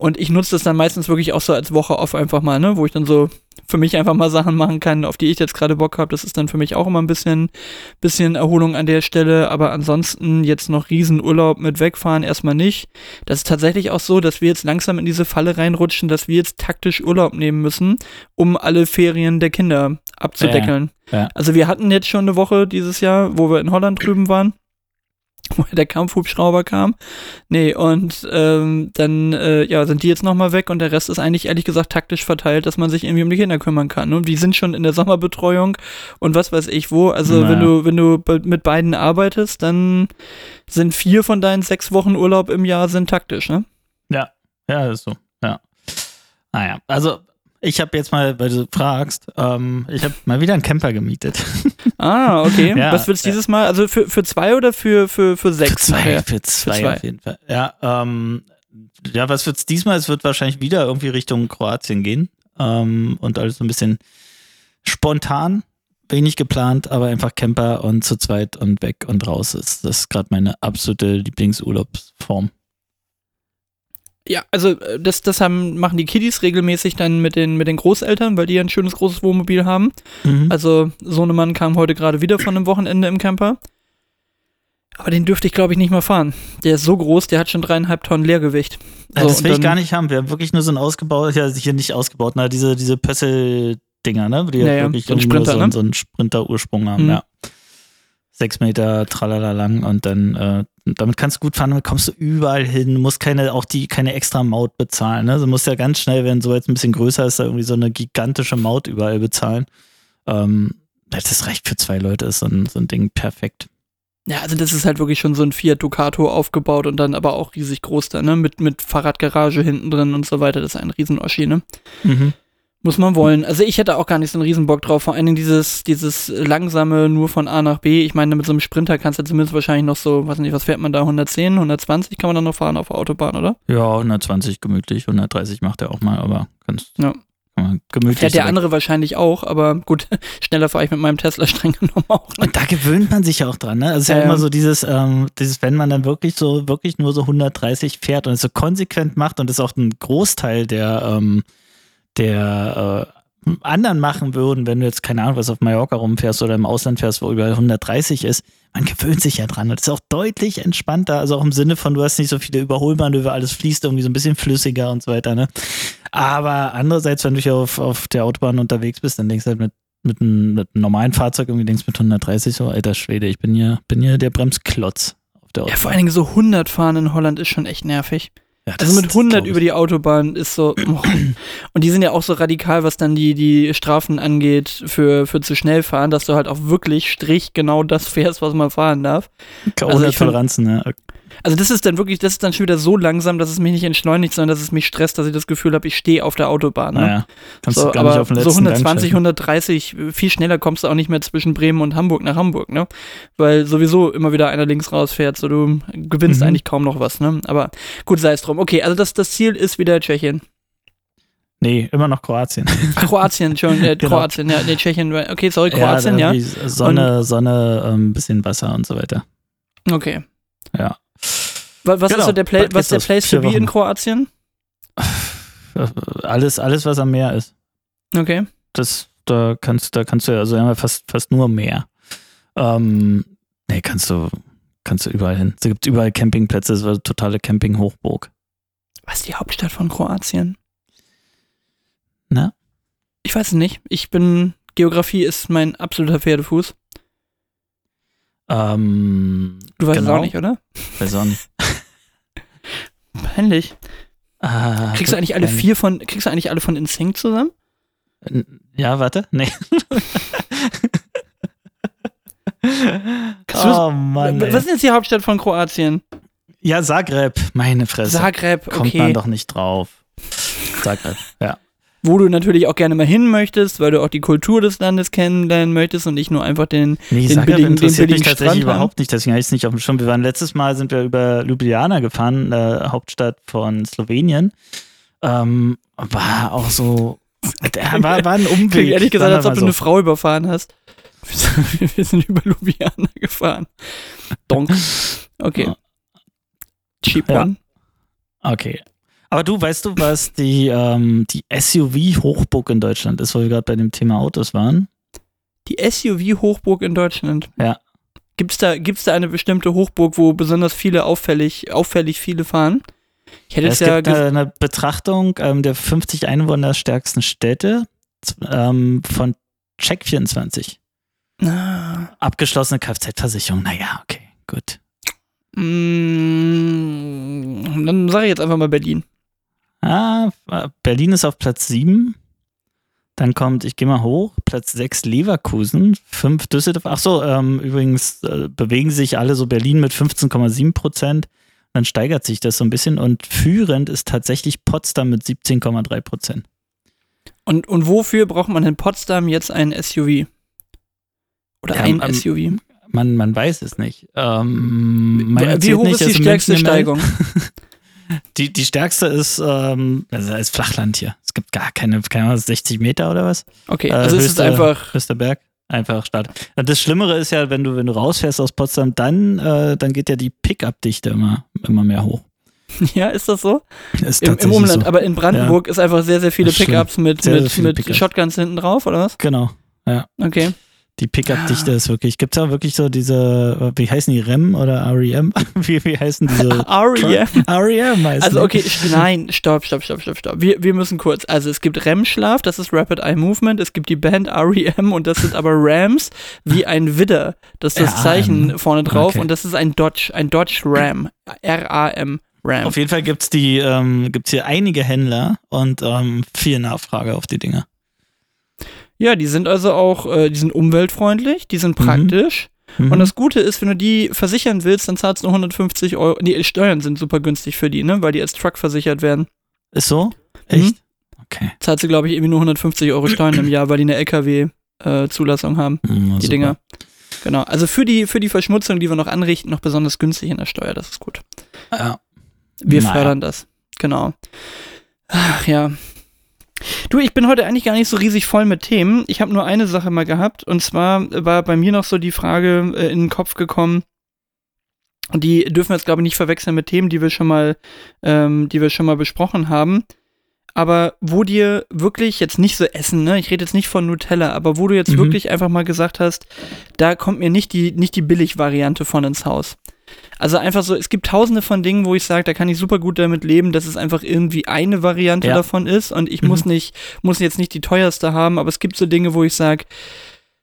Und ich nutze das dann meistens wirklich auch so als Woche off einfach mal, ne, wo ich dann so für mich einfach mal Sachen machen kann, auf die ich jetzt gerade Bock habe. Das ist dann für mich auch immer ein bisschen, bisschen Erholung an der Stelle. Aber ansonsten jetzt noch Riesenurlaub mit wegfahren erstmal nicht. Das ist tatsächlich auch so, dass wir jetzt langsam in diese Falle reinrutschen, dass wir jetzt taktisch Urlaub nehmen müssen, um alle Ferien der Kinder abzudeckeln. Ja, ja. Also wir hatten jetzt schon eine Woche dieses Jahr, wo wir in Holland drüben waren wo der Kampfhubschrauber kam. Nee, und ähm, dann äh, ja, sind die jetzt nochmal weg und der Rest ist eigentlich ehrlich gesagt taktisch verteilt, dass man sich irgendwie um die Kinder kümmern kann. Und die sind schon in der Sommerbetreuung und was weiß ich wo. Also Naja. wenn du, wenn du be- mit beiden arbeitest, dann sind vier von deinen sechs Wochen Urlaub im Jahr sind taktisch, ne? Ja, ja, ist so. Ja. Naja, also ich habe jetzt mal, weil du fragst, ähm, ich habe mal wieder einen Camper gemietet. *laughs* Ah, okay. Ja, was wird's ja. dieses Mal? Also für, für zwei oder für, für, für sechs? Für zwei, für zwei, Für zwei. auf jeden Fall. Ja, ähm, ja, was wird's diesmal? Es wird wahrscheinlich wieder irgendwie Richtung Kroatien gehen. Ähm, und alles so ein bisschen spontan, wenig geplant, aber einfach Camper und zu zweit und weg und raus ist. Das ist gerade meine absolute Lieblingsurlaubsform. Ja, also äh, das, das haben, machen die Kiddies regelmäßig dann mit den, mit den Großeltern, weil die ja ein schönes großes Wohnmobil haben. Mhm. Also Sohnemann kam heute gerade wieder von einem Wochenende im Camper. Aber den dürfte ich, glaube ich, nicht mehr fahren. Der ist so groß, der hat schon dreieinhalb Tonnen Leergewicht. Ja, So, das und will ich gar nicht haben. Wir haben wirklich nur so ein ausgebaut, ja, hier nicht ausgebaut, na, diese, diese Pössl-Dinger, ne? Die Ja, halt ja, wirklich so ein irgendwie nur Sprinter, so, ne? einen- so einen Sprinter-Ursprung haben, Mhm. ja. Sechs Meter tralala lang und dann, äh, damit kannst du gut fahren, damit kommst du überall hin, musst keine, auch die, keine extra Maut bezahlen, ne? Du musst ja ganz schnell, wenn so jetzt ein bisschen größer ist, da irgendwie so eine gigantische Maut überall bezahlen. Ähm, das reicht für zwei Leute, ist so ein, so ein Ding perfekt. Ja, also das ist halt wirklich schon so ein Fiat Ducato aufgebaut und dann aber auch riesig groß da, ne? Mit, mit Fahrradgarage hinten drin und so weiter. Das ist ein Riesen-Oschi, ne? Mhm. Muss man wollen. Also ich hätte auch gar nicht so einen Riesenbock drauf. Vor allen Dingen dieses, dieses langsame nur von A nach B. Ich meine, mit so einem Sprinter kannst du zumindest wahrscheinlich noch so, weiß nicht, was fährt man da? 110, 120 kann man dann noch fahren auf der Autobahn, oder? Ja, 120 gemütlich, 130 macht er auch mal, aber kannst Ja. kann gemütlich. Fährt der so andere wahrscheinlich auch, aber gut, *laughs* schneller fahre ich mit meinem Tesla streng genommen auch. Ne? Und da gewöhnt man sich ja auch dran, ne? Also ist ja, Ja, immer so dieses, ähm, dieses, wenn man dann wirklich so, wirklich nur so 130 fährt und es so konsequent macht und es auch ein Großteil der, ähm, der äh, anderen machen würden, wenn du jetzt, keine Ahnung, was auf Mallorca rumfährst oder im Ausland fährst, wo überall 130 ist, man gewöhnt sich ja dran und ist auch deutlich entspannter, also auch im Sinne von, du hast nicht so viele Überholmanöver, alles fließt irgendwie so ein bisschen flüssiger und so weiter, ne? Aber andererseits, wenn du hier auf, auf der Autobahn unterwegs bist, dann denkst du halt mit mit einem, mit einem normalen Fahrzeug irgendwie denkst mit 130 so, alter Schwede, ich bin hier, bin hier der Bremsklotz auf der Ja, Autobahn. vor allen Dingen so 100 fahren in Holland ist schon echt nervig. Ja, das- Also mit das 100 glaub ich. über die Autobahn ist so. oh. *clears throat* *clears throat* Und die sind ja auch so radikal, was dann die, die Strafen angeht für, für zu schnell fahren, dass du halt auch wirklich strich genau das fährst, was man fahren darf. Ohne also ich find- Toleranzen, ne? Also das ist dann wirklich, das ist dann schon wieder so langsam, dass es mich nicht entschleunigt, sondern dass es mich stresst, dass ich das Gefühl habe, ich stehe auf der Autobahn. Ne? Naja, kannst so, du gar aber nicht auf den so letzten Gang 120, schalten. 130, viel schneller kommst du auch nicht mehr zwischen Bremen und Hamburg nach Hamburg, ne? Weil sowieso immer wieder einer links rausfährt, so du gewinnst Mhm. eigentlich kaum noch was, ne? Aber gut, sei es drum. Okay, also das, das Ziel ist wieder Tschechien. Nee, immer noch Kroatien. Ach, Kroatien schon, äh, *laughs* Genau. Kroatien, ja, nee, Tschechien, okay, sorry, Kroatien, ja. irgendwie Sonne, Sonne, ähm, bisschen Wasser und so weiter. Okay. Ja. Wa- Was Genau, ist so der, Play, was der. Place to be in. Kroatien? *laughs* Alles, alles, was am Meer ist. Okay. Das, da kannst, da kannst du ja, also ja, fast, fast nur Meer. Ähm, nee, kannst du, kannst du überall hin. Es gibt überall Campingplätze, es war eine totale Camping-Hochburg. Was ist die Hauptstadt von Kroatien? Na? Ich weiß es nicht. Ich bin, Geografie ist mein absoluter Pferdefuß. Ähm, Du weißt Genau. es auch nicht, oder? weiß auch nicht. *laughs* Peinlich. Ah, Kriegst du eigentlich alle vier von, kriegst du eigentlich alle von InSync zusammen? Ja, warte. Nee. Oh Mann. Was Ey. ist denn jetzt die Hauptstadt von Kroatien? Ja, Zagreb. Meine Fresse. Zagreb, Kommt okay. man doch nicht drauf. Zagreb, ja. Wo du natürlich auch gerne mal hin möchtest, weil du auch die Kultur des Landes kennenlernen möchtest und nicht nur einfach den. Nee, Den billigen- den interessiert mich billigen tatsächlich Strand überhaupt nicht, deswegen habe ich es nicht auf dem Schirm. Wir waren letztes Mal, sind wir über Ljubljana gefahren, äh, Hauptstadt von Slowenien. Ähm, war auch so, *laughs* war, war ein Umweg. Klingt ehrlich gesagt, als ob mal du so. eine Frau überfahren hast. *laughs* Wir sind über Ljubljana gefahren. Donk. Okay. Ja. Cheap Ja. one. Okay. Aber du, weißt du, was die, ähm, die SUV-Hochburg in Deutschland ist, wo wir gerade bei dem Thema Autos waren? Die SUV-Hochburg in Deutschland. Ja. Gibt's da, gibt's da eine bestimmte Hochburg, wo besonders viele auffällig, auffällig viele fahren? Ich hätte Es jetzt ja gibt ges- eine Betrachtung ähm, der 50 einwohnerstärksten Städte ähm, von Check24. Ah, Abgeschlossene Kfz-Versicherung. Naja, okay, gut. mm, dann sage ich jetzt einfach mal Berlin. Ah, Berlin ist auf Platz 7. Dann kommt, ich gehe mal hoch, Platz 6 Leverkusen, 5 Düsseldorf. Ach so, ähm, übrigens äh, bewegen sich alle so Berlin mit 15,7 Prozent. Dann steigert sich das so ein bisschen und führend ist tatsächlich Potsdam mit 17,3 Prozent. Und, und wofür braucht man in Potsdam jetzt ein SUV? Oder Ja, ein ähm, SUV? Man, man weiß es nicht. Ähm, Wie hoch ist die stärkste Steigung? *laughs* Die, die stärkste ist, ähm, also ist Flachland hier. Es gibt gar keine, keine Ahnung, 60 Meter oder was? Okay, Äh, also es ist höchste- einfach. Höchster Berg. Einfach Start. Das Schlimmere ist ja, wenn du, wenn du rausfährst aus Potsdam, dann, äh, dann geht ja die Pickup-Dichte immer, immer mehr hoch. *laughs* Ja, ist das so? Ist Im, Im Umland, so. aber in Brandenburg ist einfach sehr, sehr viele. Pickups mit, Sehr, sehr mit, viele mit Pickups. Shotguns hinten drauf, oder was? Genau. Okay. Die Pickup-Dichte ist wirklich, gibt es da wirklich so diese, wie heißen die, REM oder REM? *laughs* wie, wie heißen diese? *laughs* REM. REM heißen Also okay, nein, stopp, stopp, stopp, stopp, stopp. Wir, wir müssen kurz. Also es gibt REM-Schlaf, das ist Rapid Eye Movement, es gibt die Band REM und das sind aber Rams wie ein Widder. Das ist das. Zeichen vorne drauf und das ist ein Dodge, ein Dodge Ram. R-A-M. Ram. Auf jeden Fall gibt es die, ähm, gibt's hier einige Händler und ähm, viel Nachfrage auf die Dinger. Ja, die sind also auch, äh, die sind umweltfreundlich, die sind Mhm. praktisch. Mhm. Und das Gute ist, wenn du die versichern willst, dann zahlst du nur 150 Euro. Die Steuern sind super günstig für die, ne? Weil die als Truck versichert werden. ist so? Echt? Okay. Zahlst du, glaube ich, irgendwie nur 150 Euro Steuern im Jahr, weil die eine LKW-Zulassung haben, Mhm, die super. Dinger. Genau. Also für die, für die Verschmutzung, die wir noch anrichten, noch besonders günstig in der Steuer. Das ist gut. Ja. Wir Naja. fördern das. Genau. Ach ja. Du, ich bin heute eigentlich gar nicht so riesig voll mit Themen. Ich habe nur eine Sache mal gehabt. Und zwar war bei mir noch so die Frage äh, in den Kopf gekommen. Die dürfen wir jetzt, glaube ich, nicht verwechseln mit Themen, die wir schon mal, ähm, die wir schon mal besprochen haben. Aber wo dir wirklich jetzt nicht so Essen, ne? Ich rede jetzt nicht von Nutella, aber wo du jetzt Mhm. wirklich einfach mal gesagt hast, da kommt mir nicht die, nicht die Billig-Variante von ins Haus. Also einfach so, es gibt tausende von Dingen, wo ich sage, da kann ich super gut damit leben, dass es einfach irgendwie eine Variante Ja. davon ist und ich Mhm. muss nicht, muss jetzt nicht die teuerste haben, aber es gibt so Dinge, wo ich sage,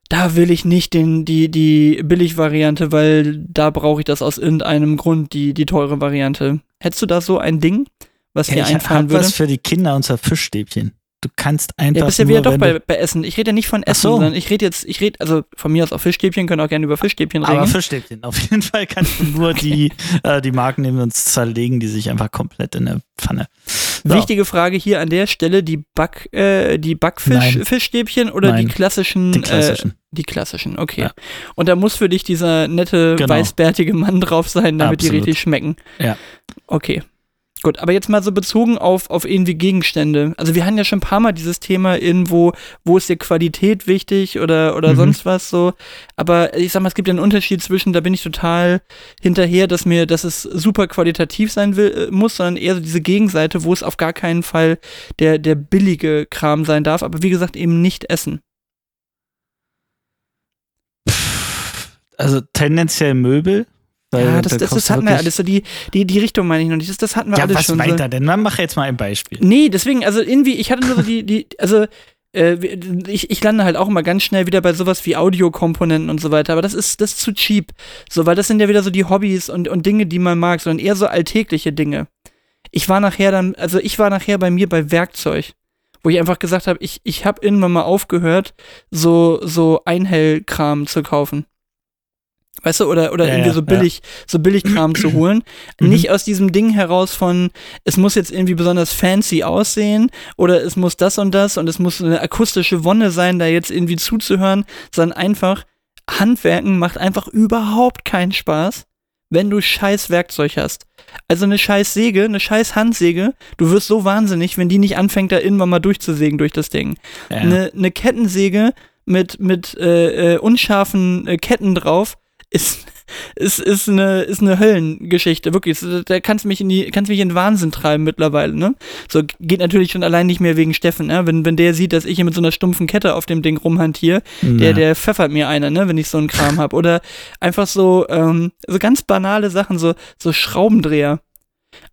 da will ich nicht den, die, die Billig-Variante, weil da brauche ich das aus irgendeinem Grund, die, die teure Variante. Hättest du da so ein Ding, was Ja, mir einfallen würde. was für die Kinder zwar Fischstäbchen. Du kannst einfach Ja, bist ja wieder doch bei, bei Essen. Ich rede ja nicht von Essen, so. sondern ich rede jetzt, ich rede, also von mir aus auch Fischstäbchen, können auch gerne über Fischstäbchen reden. aber Fischstäbchen. Auf jeden Fall kannst du nur *laughs* die, äh, die Marken nehmen und zerlegen die sich einfach komplett in der Pfanne. So. Wichtige Frage hier an der Stelle, die Back, äh, die. Backfisch-Fischstäbchen oder Nein. die klassischen? Die klassischen. Äh, die klassischen, okay. Ja. Und da muss für dich dieser nette, Genau. weißbärtige Mann drauf sein, damit die Absolut. richtig schmecken. Ja. Okay. Gut, aber jetzt mal so bezogen auf, auf irgendwie Gegenstände. Also wir hatten ja schon ein paar Mal dieses Thema irgendwo, wo ist dir Qualität wichtig oder, oder Mhm. sonst was so. Aber ich sag mal, es gibt ja einen Unterschied zwischen, da bin ich total hinterher, dass mir, dass es super qualitativ sein will, äh, muss, sondern eher so diese Gegenseite, wo es auf gar keinen Fall der, der billige Kram sein darf. Aber wie gesagt, eben nicht essen. Also tendenziell Möbel. Weil ja, das, da das, das hatten wir alles so, die, die, die Richtung meine ich noch nicht. Das, das hatten wir Ja, alles was schon. weiter so. denn? Dann mach jetzt mal ein Beispiel. Nee, deswegen, also irgendwie, ich hatte nur so die, die, also äh, ich, ich lande halt auch immer ganz schnell wieder bei sowas wie Audiokomponenten und so weiter, aber das ist, das ist zu cheap. So, weil das sind ja wieder so die Hobbys und, und Dinge, die man mag, sondern eher so alltägliche Dinge. Ich war nachher dann, also ich war nachher bei mir bei Werkzeug, wo ich einfach gesagt habe, ich, ich habe irgendwann mal aufgehört, so, so Einhellkram zu kaufen. Weißt du, oder, oder Ja, irgendwie ja, so ja. billig, so Billigkram zu *clears throat* holen. Mhm. Nicht aus diesem Ding heraus von, es muss jetzt irgendwie besonders fancy aussehen oder es muss das und das und es muss eine akustische Wonne sein, da jetzt irgendwie zuzuhören, sondern einfach, Handwerken macht einfach überhaupt keinen Spaß, wenn du scheiß Werkzeug hast. Also eine scheiß Säge, eine scheiß Handsäge, du wirst so wahnsinnig, wenn die nicht anfängt, da irgendwann mal durchzusägen durch das Ding. Ja. Eine, eine Kettensäge mit, mit äh, äh, unscharfen äh, Ketten drauf ist, ist, ist, eine, ist eine Höllengeschichte, wirklich. Da kannst du mich in die, kannst mich in den Wahnsinn treiben mittlerweile, ne? So geht natürlich schon allein nicht mehr wegen Steffen, ne? Wenn, wenn der sieht, dass ich hier mit so einer stumpfen Kette auf dem Ding rumhantiere, der, der pfeffert mir einer, ne, wenn ich so einen Kram hab. Oder einfach so, ähm, so ganz banale Sachen, so, so Schraubendreher.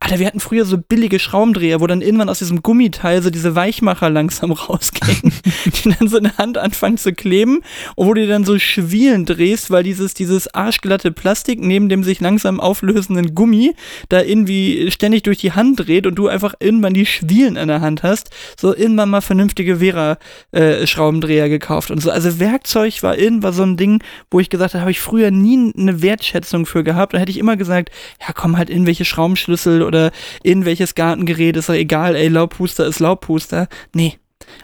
Alter, wir hatten früher so billige Schraubendreher, wo dann irgendwann aus diesem Gummiteil so diese Weichmacher langsam *laughs* rausgehen, die dann so in der Hand anfangen zu kleben und wo du dann so Schwielen drehst, weil dieses, dieses arschglatte Plastik neben dem sich langsam auflösenden Gummi da irgendwie ständig durch die Hand dreht und du einfach irgendwann die Schwielen in der Hand hast, so irgendwann mal vernünftige Vera-Schraubendreher gekauft und so. Also Werkzeug war irgendwann so ein Ding, wo ich gesagt habe, habe ich früher nie eine Wertschätzung für gehabt. Da hätte ich immer gesagt, ja komm halt irgendwelche Schraubenschlüssel oder irgendwelches Gartengerät, ist doch egal, ey, Laubpuster ist Laubpuster. Nee.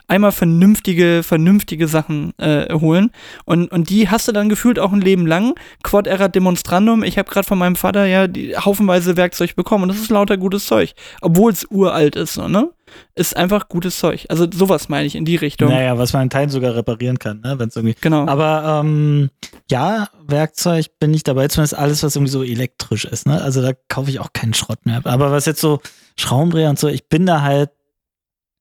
Einmal vernünftige, vernünftige Sachen äh, holen. Und, und die hast du dann gefühlt auch ein Leben lang. Quod erat demonstrandum. Ich habe gerade von meinem Vater ja die haufenweise Werkzeug bekommen und das ist lauter gutes Zeug. Obwohl es uralt ist, so, ne? Ist einfach gutes Zeug. Also sowas meine ich in die Richtung. Naja, was man in Teilen sogar reparieren kann, ne? Wenn es irgendwie. Genau. Aber ähm, ja, Werkzeug bin ich dabei, zumindest alles, was irgendwie so elektrisch ist, ne? Also da kaufe ich auch keinen Schrott mehr. Aber was jetzt so Schraubendreher und so, ich bin da halt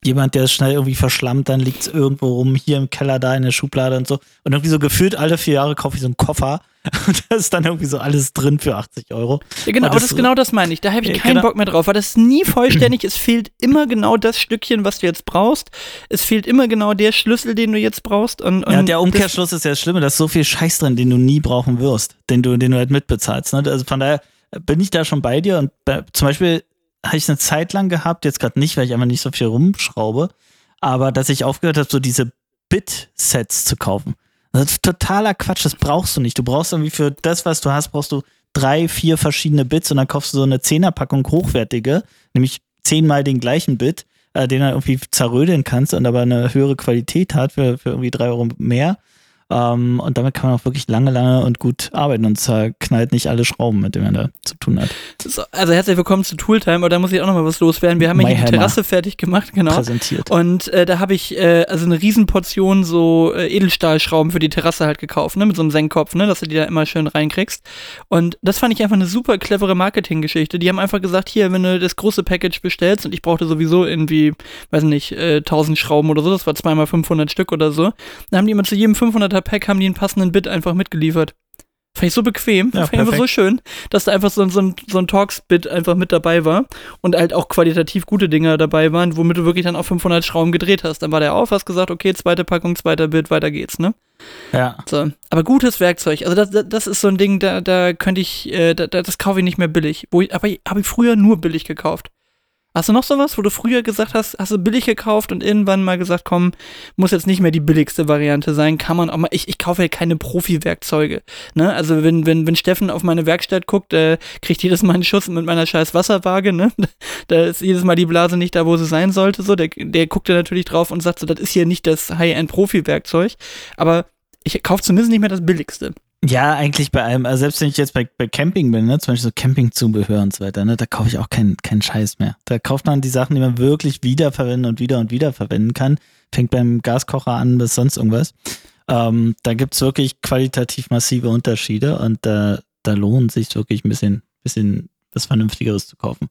jemand, der es schnell irgendwie verschlammt, dann liegt es irgendwo rum, hier im Keller, da in der Schublade und so. Und irgendwie so gefühlt alle vier Jahre kaufe ich so einen Koffer *laughs* und da ist dann irgendwie so alles drin für 80 Euro. Ja, genau, das- das, genau das meine ich. Da habe ich Ja, keinen genau. Bock mehr drauf, weil das ist nie vollständig. es fehlt immer genau das Stückchen, was du jetzt brauchst. Es fehlt immer genau der Schlüssel, den du jetzt brauchst. Und, und Ja, der Umkehrschluss ist ja das Schlimme, da ist so viel Scheiß drin, den du nie brauchen wirst, den du, den du halt mitbezahlst. Ne? Also von daher bin ich da schon bei dir und bei, zum Beispiel habe ich eine Zeit lang gehabt, jetzt gerade nicht, weil ich einfach nicht so viel rumschraube, aber dass ich aufgehört habe, so diese Bit-Sets zu kaufen. Das ist totaler Quatsch, das brauchst du nicht. Du brauchst irgendwie für das, was du hast, brauchst du drei, vier verschiedene Bits und dann kaufst du so eine Zehnerpackung hochwertige, nämlich zehnmal den gleichen Bit, äh, den du irgendwie zerrödeln kannst und aber eine höhere Qualität hat für, für irgendwie drei Euro mehr. Ähm, und damit kann man auch wirklich lange, lange und gut arbeiten und zerknallt nicht alle Schrauben, mit denen man da zu tun hat. So, also herzlich willkommen zu Tooltime, aber da muss ich auch noch mal was loswerden. Wir haben hier die. Terrasse fertig gemacht, genau. Präsentiert. Und äh, da habe ich äh, also eine Riesenportion so äh, Edelstahlschrauben für die Terrasse halt gekauft, ne, mit so einem Senkkopf, ne, dass du die da immer schön reinkriegst. Und das fand ich einfach eine super clevere Marketinggeschichte. Die haben einfach gesagt, hier, wenn du das große Package bestellst und ich brauchte sowieso irgendwie, weiß nicht, äh, 1000 Schrauben oder so, das war zweimal 500 Stück oder so, dann haben die immer zu jedem 500er Pack haben die einen passenden Bit einfach mitgeliefert. Fand ich so bequem, Ja, fand ich einfach so schön, dass da einfach so, ein- so ein, so ein Talks-Bit einfach mit dabei war und halt auch qualitativ gute Dinger dabei waren, womit du wirklich dann auf 500 Schrauben gedreht hast. Dann war der auf, hast gesagt, okay, zweite Packung, zweiter Bit, weiter geht's, ne? Ja. So. Aber gutes Werkzeug, also das, das, das ist so ein Ding, da, da könnte ich, äh, da, da, das kaufe ich nicht mehr billig. Wo ich, aber habe ich früher nur billig gekauft. Hast du noch sowas, wo du früher gesagt hast, hast du billig gekauft und irgendwann mal gesagt, komm, muss jetzt nicht mehr die billigste Variante sein, kann man auch mal, ich, ich kaufe ja keine Profi-Werkzeuge. Ne? Also wenn, wenn, wenn Steffen auf meine Werkstatt guckt, äh, kriegt jedes Mal einen Schuss mit meiner scheiß Wasserwaage, ne? *laughs* Da ist jedes Mal die Blase nicht da, wo sie sein sollte. So, der, der guckt da natürlich drauf und sagt so, das ist hier nicht das High-End-Profi-Werkzeug. Aber ich kaufe zumindest nicht mehr das billigste. Ja, eigentlich bei allem. Also selbst wenn ich jetzt bei, bei Camping bin, ne, zum Beispiel so Campingzubehör und so weiter, ne, da kaufe ich auch keinen keinen Scheiß mehr. Da kauft man die Sachen, die man wirklich wiederverwenden und wieder und wieder verwenden kann. Fängt beim Gaskocher an bis sonst irgendwas. Ähm, da gibt's wirklich qualitativ massive Unterschiede und da, da lohnt sich wirklich ein bisschen, bisschen was Vernünftigeres zu kaufen.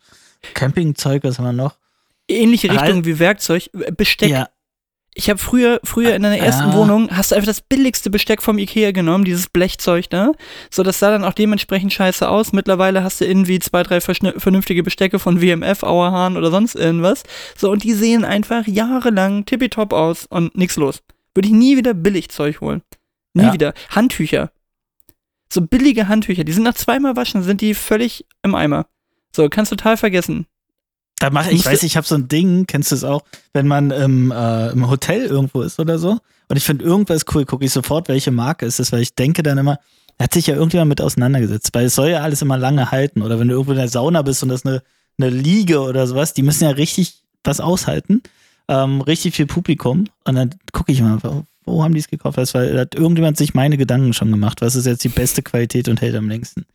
Campingzeug, was haben wir noch? Ähnliche. Richtung wie Werkzeug. Äh, Besteck. Ja, Ich habe früher, früher in deiner ersten Ah. Wohnung, hast du einfach das billigste Besteck vom Ikea genommen, dieses Blechzeug da. So, das sah dann auch dementsprechend scheiße aus. Mittlerweile hast du irgendwie zwei, drei vernünftige Bestecke von WMF, Auerhahn oder sonst irgendwas. So, und die sehen einfach jahrelang tippitopp aus und nix los. Würde ich nie wieder Billigzeug holen. Nie Ja. wieder. Handtücher. So billige Handtücher, die sind nach zweimal waschen, sind die völlig im Eimer. So, kannst total vergessen. Da mache ich, weiß, ich habe so ein Ding, kennst du es auch, wenn man im, äh, im Hotel irgendwo ist oder so? Und ich finde irgendwas cool, gucke ich sofort, welche Marke ist es, weil ich denke dann immer, hat sich ja irgendjemand mit auseinandergesetzt, weil es soll ja alles immer lange halten. Oder wenn du irgendwo in der Sauna bist und das ist eine, eine Liege oder sowas, die müssen ja richtig was aushalten, ähm, richtig viel Publikum. Und dann gucke ich mal, wo, wo haben die es gekauft, das, weil da hat irgendjemand sich meine Gedanken schon gemacht, was ist jetzt die beste Qualität und hält am längsten.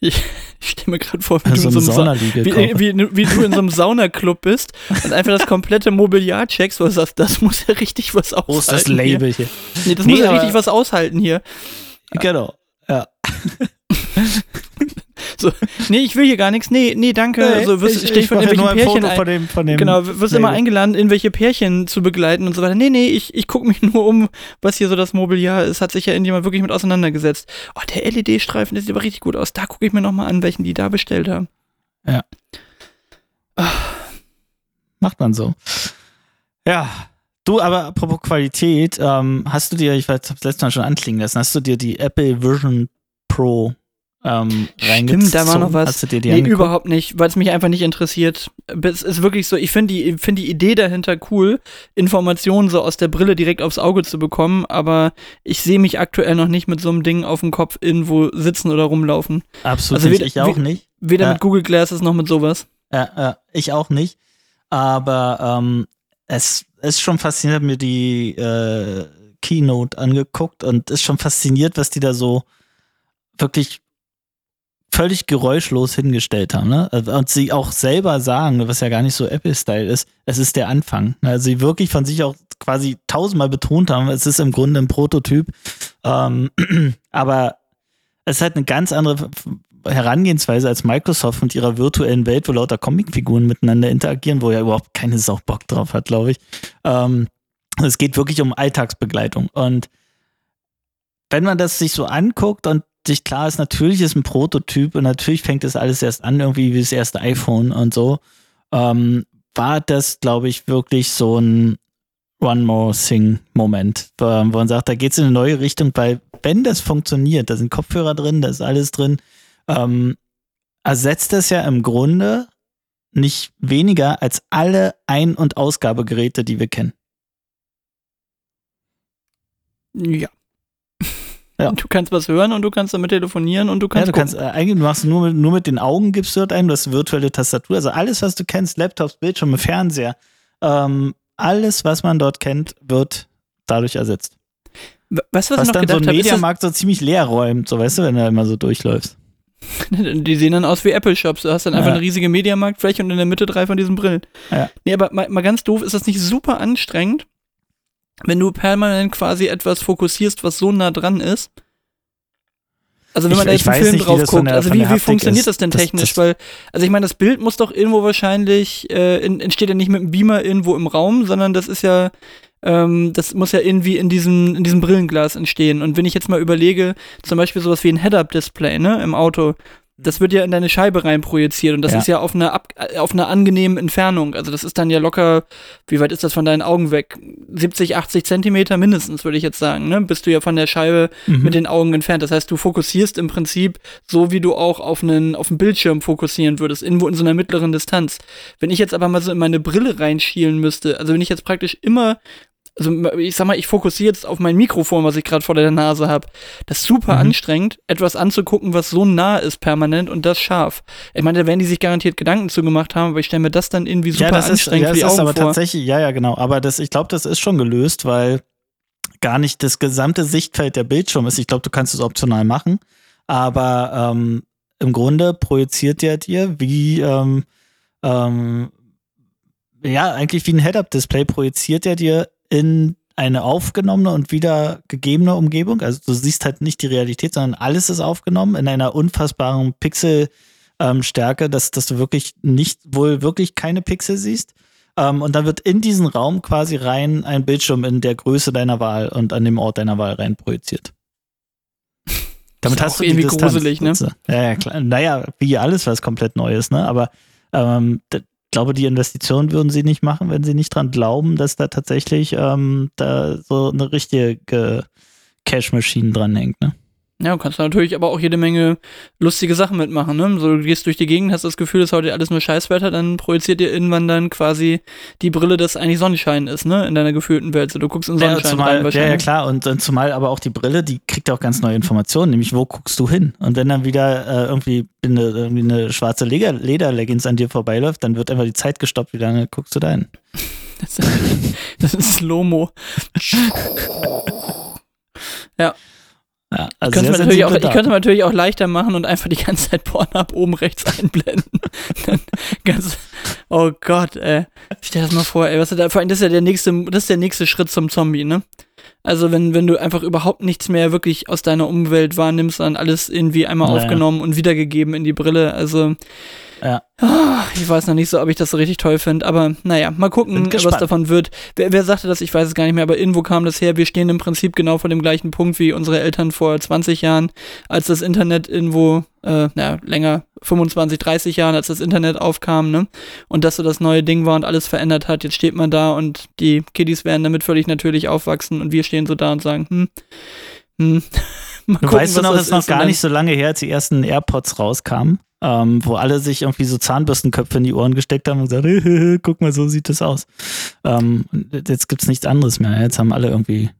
Ich, *laughs* ich stelle mir gerade vor, wie Also du in so eine einem Sa wie, wie, wie du in so einem Saunaclub bist und einfach das komplette Mobiliar checkst, du sagst, das muss ja richtig was aushalten. Wo ist das Hier. Label hier? Nee, das Nee, muss ja richtig was aushalten hier. Genau. Ja. *laughs* So, nee, ich will hier gar nichts. Nee, nee, danke. also wirst, steh ich von ja irgendwelchen nur ein Pärchen Foto von dem, von dem Genau, wirst immer eingeladen, irgendwelche Pärchen zu begleiten und so weiter. Nee, nee, ich, ich gucke mich *laughs* nur um, was hier so das Mobiliar ist. Hat sich ja irgendjemand wirklich mit auseinandergesetzt. Oh, der LED-Streifen, der sieht aber richtig gut aus. Da gucke ich mir nochmal an, welchen die da bestellt haben. Macht man so. Ja. Du, aber apropos Qualität, ähm, hast du dir, ich weiß, hab's letztes Mal schon anklingen lassen, hast du dir die Apple Vision Pro ähm, Stimmt, da war noch was. Hast du dir die nee, angeguckt? überhaupt nicht, weil es mich einfach nicht interessiert. Es ist wirklich so, ich finde die, find die Idee dahinter cool, Informationen so aus der Brille direkt aufs Auge zu bekommen, aber ich sehe mich aktuell noch nicht mit so einem Ding auf dem Kopf irgendwo sitzen oder rumlaufen. Absolut also weder- ich auch nicht. Weder Ja. mit Google Glasses noch mit sowas. Ja, ja, ich auch nicht. Aber ähm, es ist schon faszinierend, mir die äh, Keynote angeguckt und ist schon fasziniert, was die da so wirklich völlig geräuschlos hingestellt haben. Ne? Und sie auch selber sagen, was ja gar nicht so Apple-Style ist, es ist der Anfang. Also sie wirklich von sich auch quasi tausendmal betont haben, es ist im Grunde ein Prototyp. Ähm, *clears throat* aber es ist halt eine ganz andere Herangehensweise als Microsoft mit ihrer virtuellen Welt, wo lauter Comicfiguren miteinander interagieren, wo ja überhaupt keine Sau Bock drauf hat, glaube ich. Ähm, es geht wirklich um Alltagsbegleitung. Und wenn man das sich so anguckt und sich klar ist, natürlich ist ein Prototyp und natürlich fängt das alles erst an, irgendwie wie das erste iPhone und so, ähm, war das, glaube ich, wirklich so ein One More Thing-Moment, wo man sagt, da geht es in eine neue Richtung, weil wenn das funktioniert, da sind Kopfhörer drin, da ist alles drin, ähm, ersetzt das ja im Grunde nicht weniger als alle Ein- und Ausgabegeräte, die wir kennen. Ja. Ja. Du kannst was hören und du kannst damit telefonieren und du Ja, kannst. du kannst äh, eigentlich, du machst nur mit, nur mit den Augen gibst du dort ein, du hast virtuelle Tastatur, also alles, was du kennst, Laptops, Bildschirme, Fernseher, ähm, alles, was man dort kennt, wird dadurch ersetzt. was, Was noch dann so ein Mediamarkt so ziemlich leer räumt, so weißt du, wenn du immer so durchläufst. *laughs* Die sehen dann aus wie Apple-Shops. Du hast dann einfach Ja. eine riesige Mediamarktfläche und in der Mitte drei von diesen Brillen. Ja. Nee, aber mal, mal ganz doof, ist das nicht super anstrengend, wenn du permanent quasi etwas fokussierst, was so nah dran ist? Also wenn Ich- man da jetzt einen Film nicht, drauf das guckt, der- also wie, wie funktioniert ist. das denn Das- technisch? das- Weil, also ich meine, das Bild muss doch irgendwo wahrscheinlich, äh, in, entsteht ja nicht mit einem Beamer irgendwo im Raum, sondern das ist ja, ähm, das muss ja irgendwie in diesem, in diesem Brillenglas entstehen. Und wenn ich jetzt mal überlege, zum Beispiel sowas wie ein Head-Up-Display, ne, im Auto, das wird ja in deine Scheibe rein projiziert und das Ja. ist ja auf einer, ab, äh, auf einer angenehmen Entfernung. Also das ist dann ja locker, wie weit ist das von deinen Augen weg? 70, 80 Zentimeter mindestens, würde ich jetzt sagen, ne? Bist du ja von der Scheibe Mhm. mit den Augen entfernt. Das heißt, du fokussierst im Prinzip so, wie du auch auf einen, auf einen Bildschirm fokussieren würdest, irgendwo in so einer mittleren Distanz. Wenn ich jetzt aber mal so in meine Brille reinschielen müsste, also wenn ich jetzt praktisch immer also ich sag mal, ich fokussiere jetzt auf mein Mikrofon, was ich gerade vor der Nase habe. Das ist super Mhm. anstrengend, etwas anzugucken, was so nah ist permanent und das scharf. Ich meine, da werden die sich garantiert Gedanken zu gemacht haben, aber ich stelle mir das dann irgendwie super ja, das ist, anstrengend ja, für das ist aber vor. tatsächlich, ja, ja, genau. Aber das, ich glaube, das ist schon gelöst, weil gar nicht das gesamte Sichtfeld der Bildschirm ist. Ich glaube, du kannst es optional machen, aber ähm, im Grunde projiziert der dir wie, ähm, ähm, ja, eigentlich wie ein Head-Up-Display projiziert er dir in eine aufgenommene und wieder gegebene Umgebung. Also du siehst halt nicht die Realität, sondern alles ist aufgenommen in einer unfassbaren Pixelstärke, dass, dass du wirklich nicht, wohl wirklich keine Pixel siehst. Ähm, und dann wird in diesen Raum quasi rein ein Bildschirm in der Größe deiner Wahl und an dem Ort deiner Wahl rein projiziert. Damit hast du irgendwie Distanz, gruselig, ne? Ja, ja, klar. Naja, wie alles, was komplett neu ist, ne? Aber ähm, glaube, die Investition würden sie nicht machen, wenn sie nicht dran glauben, dass da tatsächlich ähm, da so eine richtige Cash-Maschine dran hängt, ne? Ja, du kannst da natürlich aber auch jede Menge lustige Sachen mitmachen, ne? So, du gehst durch die Gegend, hast das Gefühl, es ist heute alles nur Scheißwetter, dann projiziert dir irgendwann dann quasi die Brille, dass eigentlich Sonnenschein ist, ne? In deiner gefühlten Welt. So, du guckst in Ja, Sonnenschein zumal, rein ja, wahrscheinlich. ja, klar. Und, und zumal aber auch die Brille, die kriegt auch ganz neue Informationen, nämlich wo guckst du hin? Und wenn dann wieder äh, irgendwie, eine, irgendwie eine schwarze Leder- Lederleggings an dir vorbeiläuft, dann wird einfach die Zeit gestoppt, wie lange guckst du da hin? *laughs* Das, das ist Slow-Mo. *laughs* Ja, Ich also könnte, man natürlich auch, ich könnte man natürlich auch leichter machen und einfach die ganze Zeit Pornhub oben rechts *laughs* einblenden. Dann ganz, oh Gott, ey. Stell dir das mal vor, ey. Was ist da, vor allem, das ist ja der nächste, das ist der nächste Schritt zum Zombie, ne? Also wenn, wenn du einfach überhaupt nichts mehr wirklich aus deiner Umwelt wahrnimmst, sondern alles irgendwie einmal Naja. aufgenommen und wiedergegeben in die Brille. Also Ja. Ah, ich weiß noch nicht so, ob ich das so richtig toll finde, aber naja, mal gucken, was davon wird. Wer, wer sagte das? Ich weiß es gar nicht mehr, aber irgendwo kam das her. Wir stehen im Prinzip genau vor dem gleichen Punkt wie unsere Eltern vor 20 Jahren, als das Internet irgendwo, äh, naja, länger, 25, 30 Jahren, als das Internet aufkam, ne? Und das so das neue Ding war und alles verändert hat. Jetzt steht man da und die Kiddies werden damit völlig natürlich aufwachsen und wir stehen so da und sagen, hm, hm. *laughs* gucken, weißt du noch, es ist noch gar nicht so lange her, als die ersten AirPods rauskamen, ähm, wo alle sich irgendwie so Zahnbürstenköpfe in die Ohren gesteckt haben und gesagt, *laughs* guck mal, so sieht das aus. Ähm, jetzt gibt's nichts anderes mehr. Jetzt haben alle irgendwie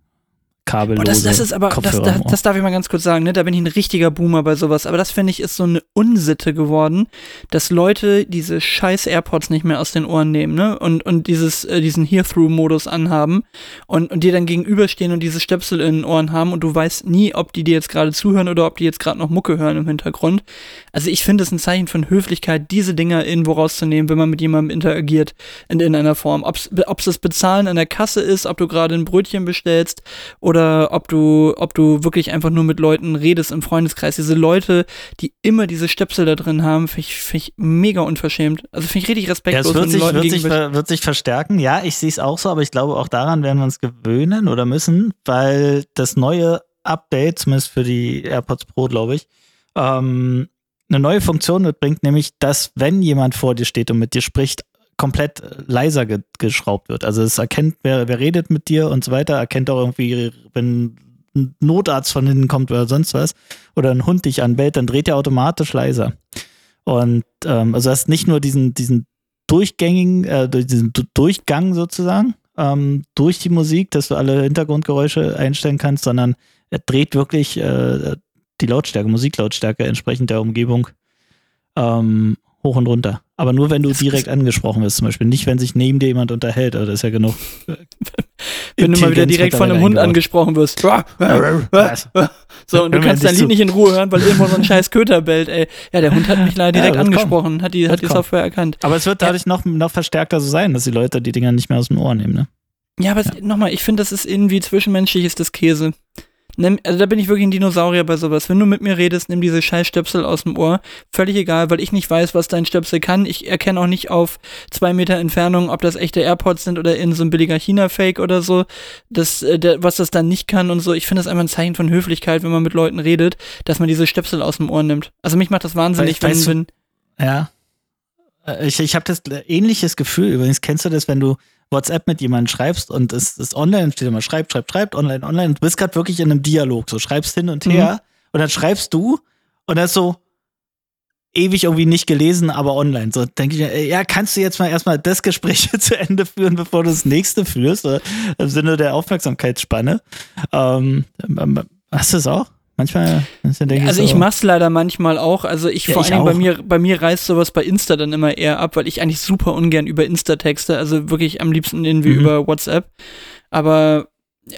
kabellose Boah, das, das ist aber, das, Kopfhörer das, Ohr. das darf ich mal ganz kurz sagen, ne? Da bin ich ein richtiger Boomer bei sowas. Aber das finde ich ist so eine Unsitte geworden, dass Leute diese scheiß AirPods nicht mehr aus den Ohren nehmen, ne? Und, und dieses, äh, diesen Hear-Through-Modus anhaben und, und dir dann gegenüberstehen und diese Stöpsel in den Ohren haben und du weißt nie, ob die dir jetzt gerade zuhören oder ob die jetzt gerade noch Mucke hören im Hintergrund. Also ich finde es ein Zeichen von Höflichkeit, diese Dinger irgendwo rauszunehmen, wenn man mit jemandem interagiert in, in einer Form. Ob es das Bezahlen an der Kasse ist, ob du gerade ein Brötchen bestellst oder ob du, ob du wirklich einfach nur mit Leuten redest im Freundeskreis. Diese Leute, die immer diese Stöpsel da drin haben, finde ich, find ich mega unverschämt. Also finde ich richtig Ja, respektlos. es wird sich, Leuten wird, sich, wird sich verstärken. Ja, ich sehe es auch so, aber ich glaube, auch daran werden wir uns gewöhnen oder müssen, weil das neue Update, zumindest für die AirPods Pro, glaube ich, ähm, eine neue Funktion mitbringt, nämlich, dass, wenn jemand vor dir steht und mit dir spricht, komplett leiser ge geschraubt wird. Also es erkennt, wer, wer redet mit dir und so weiter, erkennt auch irgendwie, wenn ein Notarzt von hinten kommt oder sonst was, oder ein Hund dich anbellt, dann dreht er automatisch leiser. Und ähm, also hast nicht nur diesen, diesen durchgängigen, äh, diesen Du- Durchgang sozusagen ähm, durch die Musik, dass du alle Hintergrundgeräusche einstellen kannst, sondern er dreht wirklich äh, die Lautstärke, Musiklautstärke entsprechend der Umgebung ähm, hoch und runter. Aber nur wenn du direkt angesprochen wirst, zum Beispiel. Nicht, wenn sich neben dir jemand unterhält, aber das ist ja genug. *laughs* wenn du mal wieder direkt von einem Hund eingebaut. angesprochen wirst. So, und du kannst dein Lied nicht in Ruhe hören, weil irgendwo so ein scheiß Köter bellt, ey. Ja, der Hund hat mich leider *laughs* Ja, direkt wird angesprochen, hat die, hat die kommen. Software erkannt. Aber es wird dadurch noch, noch verstärkter so sein, dass die Leute die Dinger nicht mehr aus dem Ohr nehmen, ne? Ja, aber es- nochmal, ich finde, das ist irgendwie zwischenmenschlich ist das Käse. Nimm, also da bin ich wirklich ein Dinosaurier bei sowas. Wenn du mit mir redest, nimm diese scheiß Stöpsel aus dem Ohr. Völlig egal, weil ich nicht weiß, was dein Stöpsel kann. Ich erkenne auch nicht auf zwei Meter Entfernung, ob das echte AirPods sind oder in so ein billiger China-Fake oder so. Das, äh, der, was das dann nicht kann und so. Ich finde das einfach ein Zeichen von Höflichkeit, wenn man mit Leuten redet, dass man diese Stöpsel aus dem Ohr nimmt. Also mich macht das wahnsinnig, wenn, wenn Ja. Äh, Ich, ich habe das ähnliches Gefühl. Übrigens, kennst du das, wenn du WhatsApp mit jemandem schreibst und es ist online, steht immer schreibt, schreibt, schreibt, online, online. Du bist gerade wirklich in einem Dialog. So schreibst hin und her und dann schreibst du und das ist so ewig irgendwie nicht gelesen, aber online. So denke ich, mir, ja, kannst du jetzt mal erstmal das Gespräch *laughs* zu Ende führen, bevor du das nächste führst, im Sinne der Aufmerksamkeitsspanne. Ähm, ähm, hast du es auch? Manchmal, manchmal denke Also so, ich mach's leider manchmal auch. Also ich Ja, vor Dingen bei mir, bei mir reißt sowas bei Insta dann immer eher ab, weil ich eigentlich super ungern über Insta texte. Also wirklich am liebsten irgendwie Mhm. über WhatsApp. Aber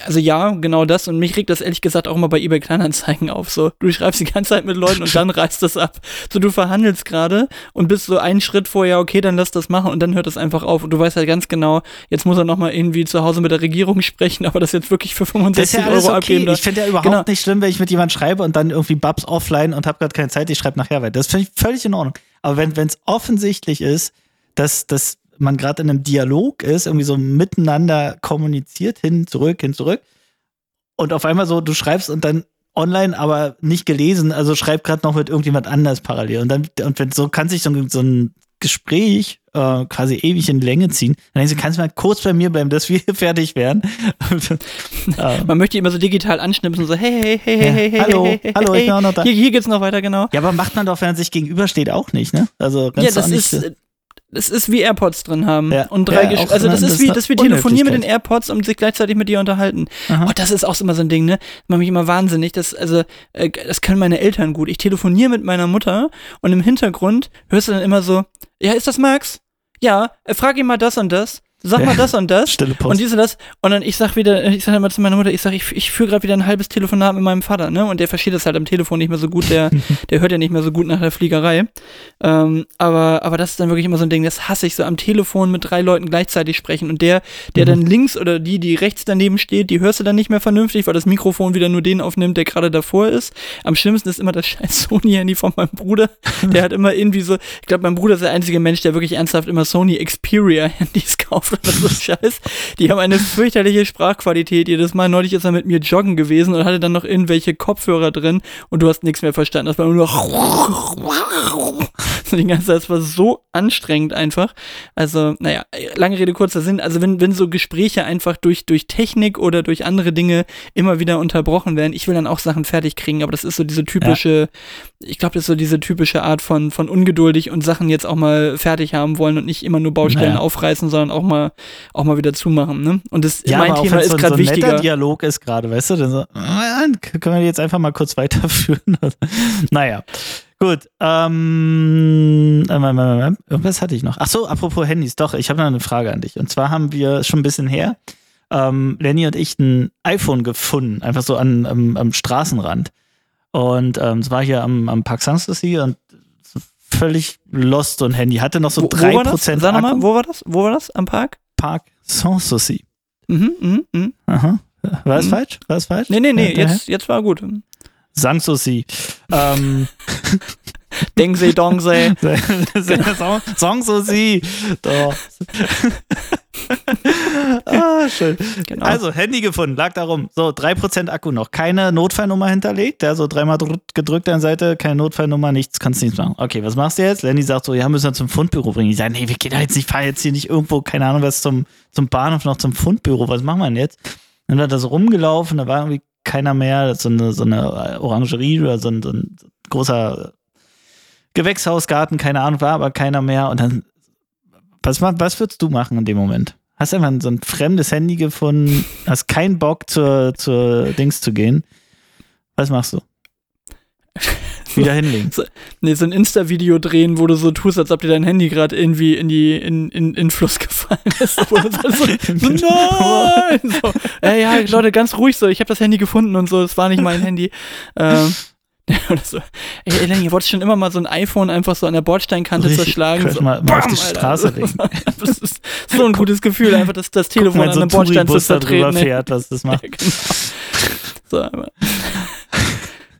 also ja, genau das. Und mich regt das ehrlich gesagt auch immer bei eBay Kleinanzeigen auf. So, du schreibst die ganze Zeit mit Leuten und dann *laughs* reißt das ab. So, du verhandelst gerade und bist so einen Schritt vorher, okay, dann lass das machen und dann hört das einfach auf. Und du weißt halt ganz genau, jetzt muss er nochmal irgendwie zu Hause mit der Regierung sprechen, aber das jetzt wirklich für Das ist 65 ja Euro okay. abgeben. Ich finde ja überhaupt Genau. nicht schlimm, wenn ich mit jemandem schreibe und dann irgendwie Babs offline und habe gerade keine Zeit, ich schreibe nachher weiter. Das finde ich völlig in Ordnung. Aber wenn es offensichtlich ist, dass, dass man gerade in einem Dialog ist, irgendwie so miteinander kommuniziert, hin, zurück, hin, zurück, und auf einmal so, du schreibst und dann online, aber nicht gelesen, also schreib gerade noch mit irgendjemand anders parallel. Und dann, und wenn so kann sich so, ein- so ein Gespräch äh, quasi ewig in Länge ziehen, dann denkst du, kannst du mal kurz bei mir bleiben, dass wir *laughs* fertig werden. *laughs* ähm, Man möchte immer so digital anschnipsen, so hey, hey, hey, hey, Ja, hey, hey, hallo, hey, hey, hallo, ich bin auch noch da. Hier, hier geht's noch weiter, genau. Ja, aber macht man doch, wenn man sich gegenübersteht, auch nicht, ne? Also Ja, kannst du das auch nicht, das ist wie AirPods drin haben. Ja, Und drei ja, Also das ist wie, ist das wie eine telefonieren mit den. AirPods und sich gleichzeitig mit dir unterhalten. Aha. Oh, das ist auch immer so ein Ding, ne? Das macht mich immer wahnsinnig. Das, also, äh, das können meine Eltern gut. Ich telefoniere mit meiner Mutter und im Hintergrund hörst du dann immer so, ja, ist das Max? Ja, äh, frag ihn mal das und das. Sag Ja. mal das und das. Stille Post. Und diese das. Und dann ich sag wieder, ich sag immer zu meiner Mutter, ich sag, ich, ich führe gerade wieder ein halbes Telefonat mit meinem Vater, ne? Und der versteht das halt am Telefon nicht mehr so gut, der, *laughs* der hört ja nicht mehr so gut nach der Fliegerei. Ähm, aber, aber das ist dann wirklich immer so ein Ding, das hasse ich so am Telefon mit drei Leuten gleichzeitig sprechen. Und der, der Mhm. dann links oder die, die rechts daneben steht, die hörst du dann nicht mehr vernünftig, weil das Mikrofon wieder nur den aufnimmt, der gerade davor ist. Am schlimmsten ist immer das scheiß Sony-Handy von meinem Bruder. Der hat immer irgendwie so, ich glaube, mein Bruder ist der einzige Mensch, der wirklich ernsthaft immer Sony Xperia-Handys kauft *laughs* oder so Scheiß. Die haben eine fürchterliche Sprachqualität. Jedes Mal neulich ist er mit mir joggen gewesen und hatte dann noch irgendwelche Kopfhörer drin und du hast nichts mehr verstanden. Das war nur *laughs* noch die ganze Zeit, das war so anstrengend einfach. Also, naja, lange Rede, kurzer Sinn. Also, wenn, wenn so Gespräche einfach durch, durch Technik oder durch andere Dinge immer wieder unterbrochen werden, ich will dann auch Sachen fertig kriegen, aber das ist so diese typische, ich glaube, das ist so diese typische Art von, von ungeduldig und Sachen jetzt auch mal fertig haben wollen und nicht immer nur Baustellen Naja. aufreißen, sondern auch mal, auch mal wieder zumachen, ne? Und das, ja, mein Thema ist so, gerade so ein netter wichtiger. Dialog ist gerade, weißt du? Dann so, äh, können wir jetzt einfach mal kurz weiterführen? *laughs* naja. Gut, ähm, ähm, irgendwas hatte ich noch. Ach so, apropos Handys, doch, ich habe noch eine Frage an dich. Und zwar haben wir schon ein bisschen her, ähm, Lenny und ich ein iPhone gefunden, einfach so an, am, am Straßenrand. Und ähm, es war hier am, am Park Sanssouci und völlig lost ein Handy. Hatte noch so Wo, wo war das? 3% Sag nochmal, Akku. wo war das? Wo war das? Am Park? Park Sanssouci. Mhm, mhm, mhm. Aha. War es Mhm. falsch? War es falsch? Nee, nee, nee, Ja, jetzt, jetzt war gut. Sanssouci. ähm, *laughs* *laughs* Dengse, Dongse. *laughs* Song, Sanssouci. Doch. *laughs* ah, schön. Genau. Also, Handy gefunden, lag darum. So, 3% Akku noch. Keine Notfallnummer hinterlegt. Ja, so dreimal drü- gedrückt an der Seite, keine Notfallnummer, nichts, kannst nichts machen. Okay, was machst du jetzt? Lenny sagt so, ja, müssen wir zum Fundbüro bringen. Ich sage, nee, wir gehen da jetzt nicht, fahr jetzt hier nicht irgendwo, keine Ahnung, was zum, zum Bahnhof noch zum Fundbüro. Was machen wir denn jetzt? Dann war das rumgelaufen, da war irgendwie keiner mehr. So eine, so eine Orangerie oder so ein, so ein großer Gewächshausgarten, keine Ahnung, war aber keiner mehr. Und dann, was, was würdest du machen in dem Moment? Hast einfach so ein fremdes Handy gefunden, hast keinen Bock zur, zur Dings zu gehen. Was machst du? *laughs* Wieder hinlegen. Nee, so ein Insta-Video drehen, wo du so tust, als ob dir dein Handy gerade irgendwie in die in, in, in den Fluss gefallen ist. So, so, *laughs* so, nein! So, äh, ja, Leute, ganz ruhig so, ich habe das Handy gefunden und so, es war nicht mein Handy. Ähm, *laughs* oder so. Ey, Eleni, ihr wolltest schon immer mal so ein iPhone einfach so an der Bordsteinkante Richtig, zerschlagen. So, mal- mal auf die Alter. Straße *laughs* legen. Das ist so ein gutes Gefühl, einfach das, das Telefon Wenn an so einem ein Bordstein zu ey. fährt, was das macht. Ja, genau. So.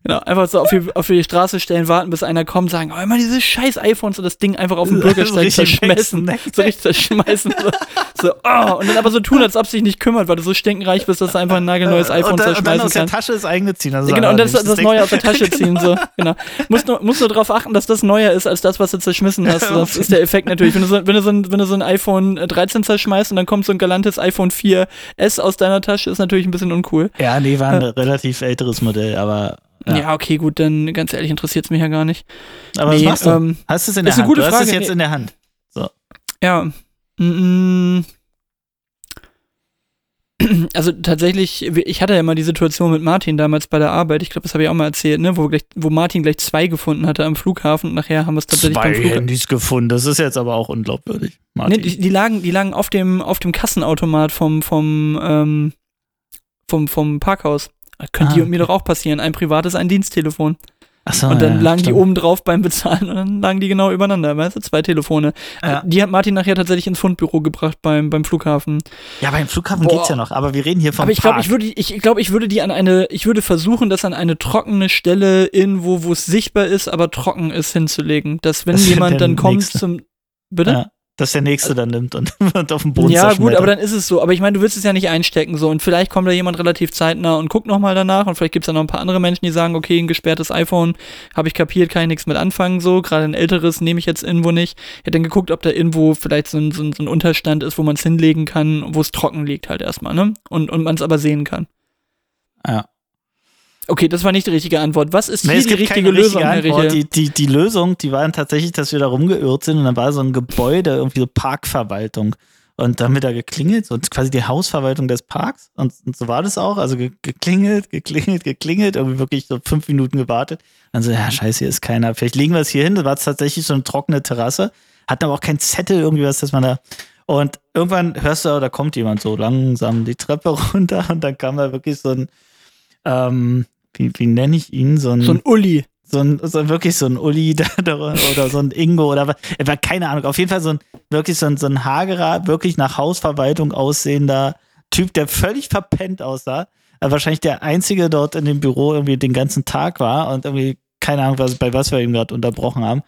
Genau, einfach so auf die, auf die Straße stellen, warten, bis einer kommt, sagen, oh, immer diese scheiß iPhones und das Ding einfach auf den *laughs* Bürgersteig zerschmeißen. wegsnacken. So richtig zerschmeißen. So, so oh, und dann aber so tun, als ob sie sich nicht kümmert, weil du so stinkenreich bist, dass du einfach ein nagelneues iPhone und, dann, und dann zerschmeißen aus der kannst. Tasche das eigene ziehen. Also Ja, genau, und das, allerdings. das Neue aus der Tasche ziehen, so, *laughs* genau. Musst nur, musst nur darauf achten, dass das neuer ist, als das, was du zerschmissen hast. *laughs* Das ist der Effekt natürlich. Wenn du so, wenn du so, ein, wenn du so ein iPhone 13 zerschmeißt und dann kommt so ein galantes iPhone 4S aus deiner Tasche, ist natürlich ein bisschen uncool. Ja, nee, war ein relativ älteres Modell, aber. Ja, Ja. okay, gut, dann ganz ehrlich interessiert es mich ja gar nicht. Aber Nee, was machst du? ähm, Hast du es in der Hand? gute du hast Frage. es jetzt Nee. in der Hand. Ja. Mm, *clears throat* Also tatsächlich, ich hatte ja mal die Situation mit Martin damals bei der Arbeit, ich glaube, das habe ich auch mal erzählt, ne, wo, gleich, wo Martin gleich zwei gefunden hatte am Flughafen und nachher haben wir es tatsächlich Zwei beim Flughafen. Handys gefunden. Das ist jetzt aber auch unglaubwürdig. Nee, Martin. die, die lagen, die lagen auf dem, auf dem Kassenautomat vom, vom, ähm, vom, vom Parkhaus. Könnte Ah, und mir okay. doch auch passieren. Ein privates, ein Diensttelefon. Achso, und dann ja, lagen die stimmt. oben drauf beim Bezahlen und dann lagen die genau übereinander, weißt du, zwei Telefone. Ja. Die hat Martin nachher tatsächlich ins Fundbüro gebracht beim, beim Flughafen. Ja, beim Flughafen Boah. geht's ja noch, aber wir reden hier vom Aber ich glaube, ich würde, ich glaube, ich würde die an eine, ich würde versuchen, das an eine trockene Stelle irgendwo, wo es sichtbar ist, aber trocken ist, hinzulegen. Dass wenn Das jemand dann kommt nächste. zum, bitte? Ja, dass der Nächste dann nimmt und, *laughs* und auf den Boden Ja, gut, aber dann ist es so. Aber ich meine, du willst es ja nicht einstecken so. Und vielleicht kommt da jemand relativ zeitnah und guckt nochmal danach. Und vielleicht gibt es da noch ein paar andere Menschen, die sagen, okay, ein gesperrtes iPhone habe ich kapiert, kann ich nichts mit anfangen. So, gerade ein älteres nehme ich jetzt irgendwo nicht. Ich hätte dann geguckt, ob da irgendwo vielleicht so ein, so ein, so ein Unterstand ist, wo man es hinlegen kann, wo es trocken liegt halt erstmal, ne? Und, und man es aber sehen kann. Ja. Okay, das war nicht die richtige Antwort. Was ist Nee, hier die richtige Lösung, richtige Antwort. Die, die, die Lösung, die war dann tatsächlich, dass wir da rumgeirrt sind und dann war so ein Gebäude, irgendwie so Parkverwaltung. Und dann wird da geklingelt, so quasi die Hausverwaltung des Parks. Und, und so war das auch. Also ge geklingelt, geklingelt, geklingelt, irgendwie wirklich so fünf Minuten gewartet. Dann so, ja, scheiße, hier ist keiner. Vielleicht legen wir es hier hin. Da war es tatsächlich so eine trockene Terrasse. Hatten aber auch keinen Zettel, irgendwie was, dass man da. Und irgendwann hörst du, da kommt jemand so langsam die Treppe *laughs* runter und dann kam da wirklich so ein, ähm, wie, wie nenne ich ihn? So ein, So ein Uli. so ein, so wirklich so ein Uli *laughs* oder so ein Ingo oder was, er war keine Ahnung, auf jeden Fall so ein, wirklich so ein, so ein hagerer, wirklich nach Hausverwaltung aussehender Typ, der völlig verpennt aussah. Er wahrscheinlich der einzige dort in dem Büro irgendwie den ganzen Tag war und irgendwie keine Ahnung, was, bei was wir ihn gerade unterbrochen haben.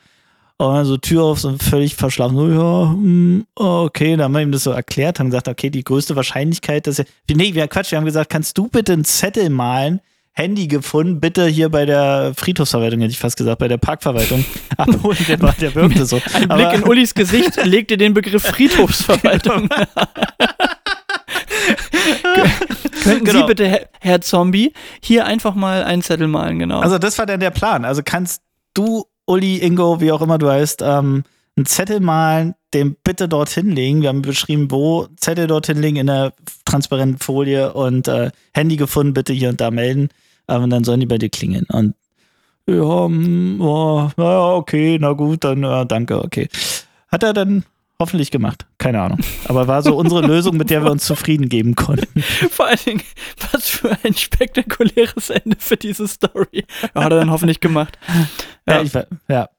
Und dann so Tür auf, so völlig verschlafen. So, ja, hm, okay, dann haben wir ihm das so erklärt, haben gesagt, okay, die größte Wahrscheinlichkeit, dass er. Nee, wir Quatsch, wir haben gesagt, kannst du bitte einen Zettel malen, Handy gefunden, bitte hier bei der Friedhofsverwaltung, hätte ich fast gesagt, bei der Parkverwaltung *laughs* abholen. Der, war, der wirkte so. Ein Aber- Blick in Ulis Gesicht legte den Begriff *laughs* Friedhofsverwaltung. *laughs* Könnten Sie Genau. bitte, Herr, Herr Zombie, hier einfach mal einen Zettel malen, genau. Also das war dann der Plan. Also kannst du, Uli, Ingo, wie auch immer du heißt, ähm, einen Zettel malen, den bitte dorthin legen. Wir haben beschrieben, wo Zettel dorthin legen in der transparenten Folie und äh, Handy gefunden, bitte hier und da melden. Ähm, und dann sollen die bei dir klingeln. Und ja, hm, oh, naja, okay, na gut, dann äh, danke, okay. Hat er dann hoffentlich gemacht. Keine Ahnung. Aber war so unsere *laughs* Lösung, mit der wir uns zufrieden geben konnten. Vor allen Dingen, was für ein spektakuläres Ende für diese Story. Ja, hat er dann hoffentlich gemacht. Ja, Ja. ich ja.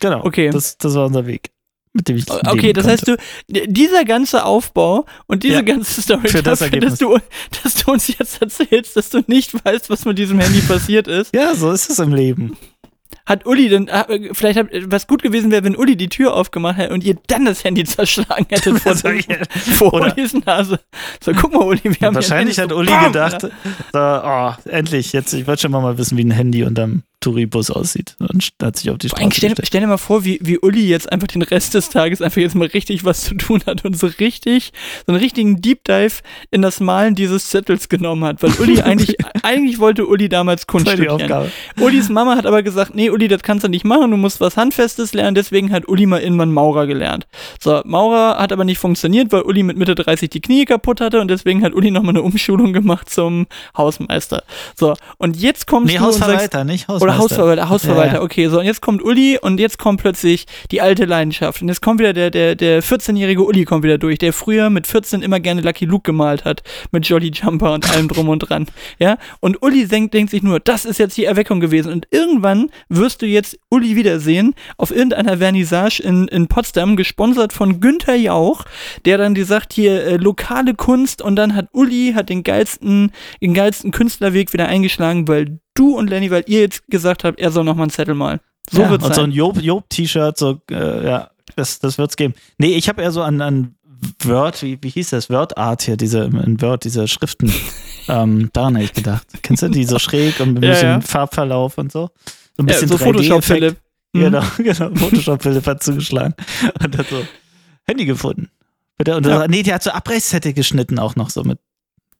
Genau. Okay. Das, das war unser Weg, mit dem ich Okay, leben das konnte. heißt du, dieser ganze Aufbau und diese Ja. ganze Story Für das dafür, dass du, dass du uns jetzt erzählst, dass du nicht weißt, was mit diesem Handy passiert ist, Ja, so ist es im Leben. hat Uli dann, äh, vielleicht hat, was gut gewesen wäre, wenn Uli die Tür aufgemacht hätte und ihr dann das Handy zerschlagen hättet vor, *laughs* ja. vor Ulis Nase. So, guck mal, Uli, wir haben Wahrscheinlich hat Uli so, gedacht, bam, so, oh, endlich, jetzt, ich wollte schon mal, mal wissen, wie ein Handy unterm Touribus aussieht. Und hat sich auf die Straße stell, stell dir mal vor, wie, wie Uli jetzt einfach den Rest des Tages einfach jetzt mal richtig was zu tun hat und so richtig, so einen richtigen Deep Dive in das Malen dieses Zettels genommen hat. Weil Uli *laughs* eigentlich, eigentlich wollte Uli damals Kunst Das studieren. Aufgabe. Ulis Mama hat aber gesagt, nee, Uli, das kannst du nicht machen, du musst was Handfestes lernen, deswegen hat Uli mal irgendwann Maurer gelernt. So, Maurer hat aber nicht funktioniert, weil Uli mit Mitte 30 die Knie kaputt hatte und deswegen hat Uli nochmal eine Umschulung gemacht zum Hausmeister. So, und jetzt kommst Nee, du und sagst, Hausverwalter, nicht Hausmeister. Hausmeister. Hausverwalter, Hausverwalter, Ja, ja. okay, so und jetzt kommt Uli und jetzt kommt plötzlich die alte Leidenschaft und jetzt kommt wieder der, der, der 14-jährige Uli kommt wieder durch, der früher mit 14 immer gerne Lucky Luke gemalt hat, mit Jolly Jumper und allem drum und dran, ja, und Uli denkt, denkt sich nur, das ist jetzt die Erweckung gewesen und irgendwann wirst du jetzt Uli wiedersehen auf irgendeiner Vernissage in, in Potsdam, gesponsert von Günther Jauch, der dann dir sagt, hier äh, lokale Kunst und dann hat Uli hat den geilsten, den geilsten Künstlerweg wieder eingeschlagen, weil du und Lenny, weil ihr jetzt gesagt habt, er soll noch mal einen Zettel malen. So ja, wird's und sein. so ein Job- Job-T-Shirt, so, äh, ja, das, das wird's geben. Nee, ich habe eher so an, an Word, wie, wie hieß das? Word-Art hier, diese, in Word, diese Schriften. *laughs* ähm, daran hätte ich gedacht. Kennst du die so schräg und ein Ja, bisschen ja. Farbverlauf und so? So ein ja, bisschen so 3D-Effekt. Photoshop Philipp. Mhm. Genau, *laughs* genau. Photoshop Philipp hat zugeschlagen und hat so Handy gefunden. Bitte? Und Ja. ja. nee, der hat so Abreißzettel geschnitten auch noch so mit.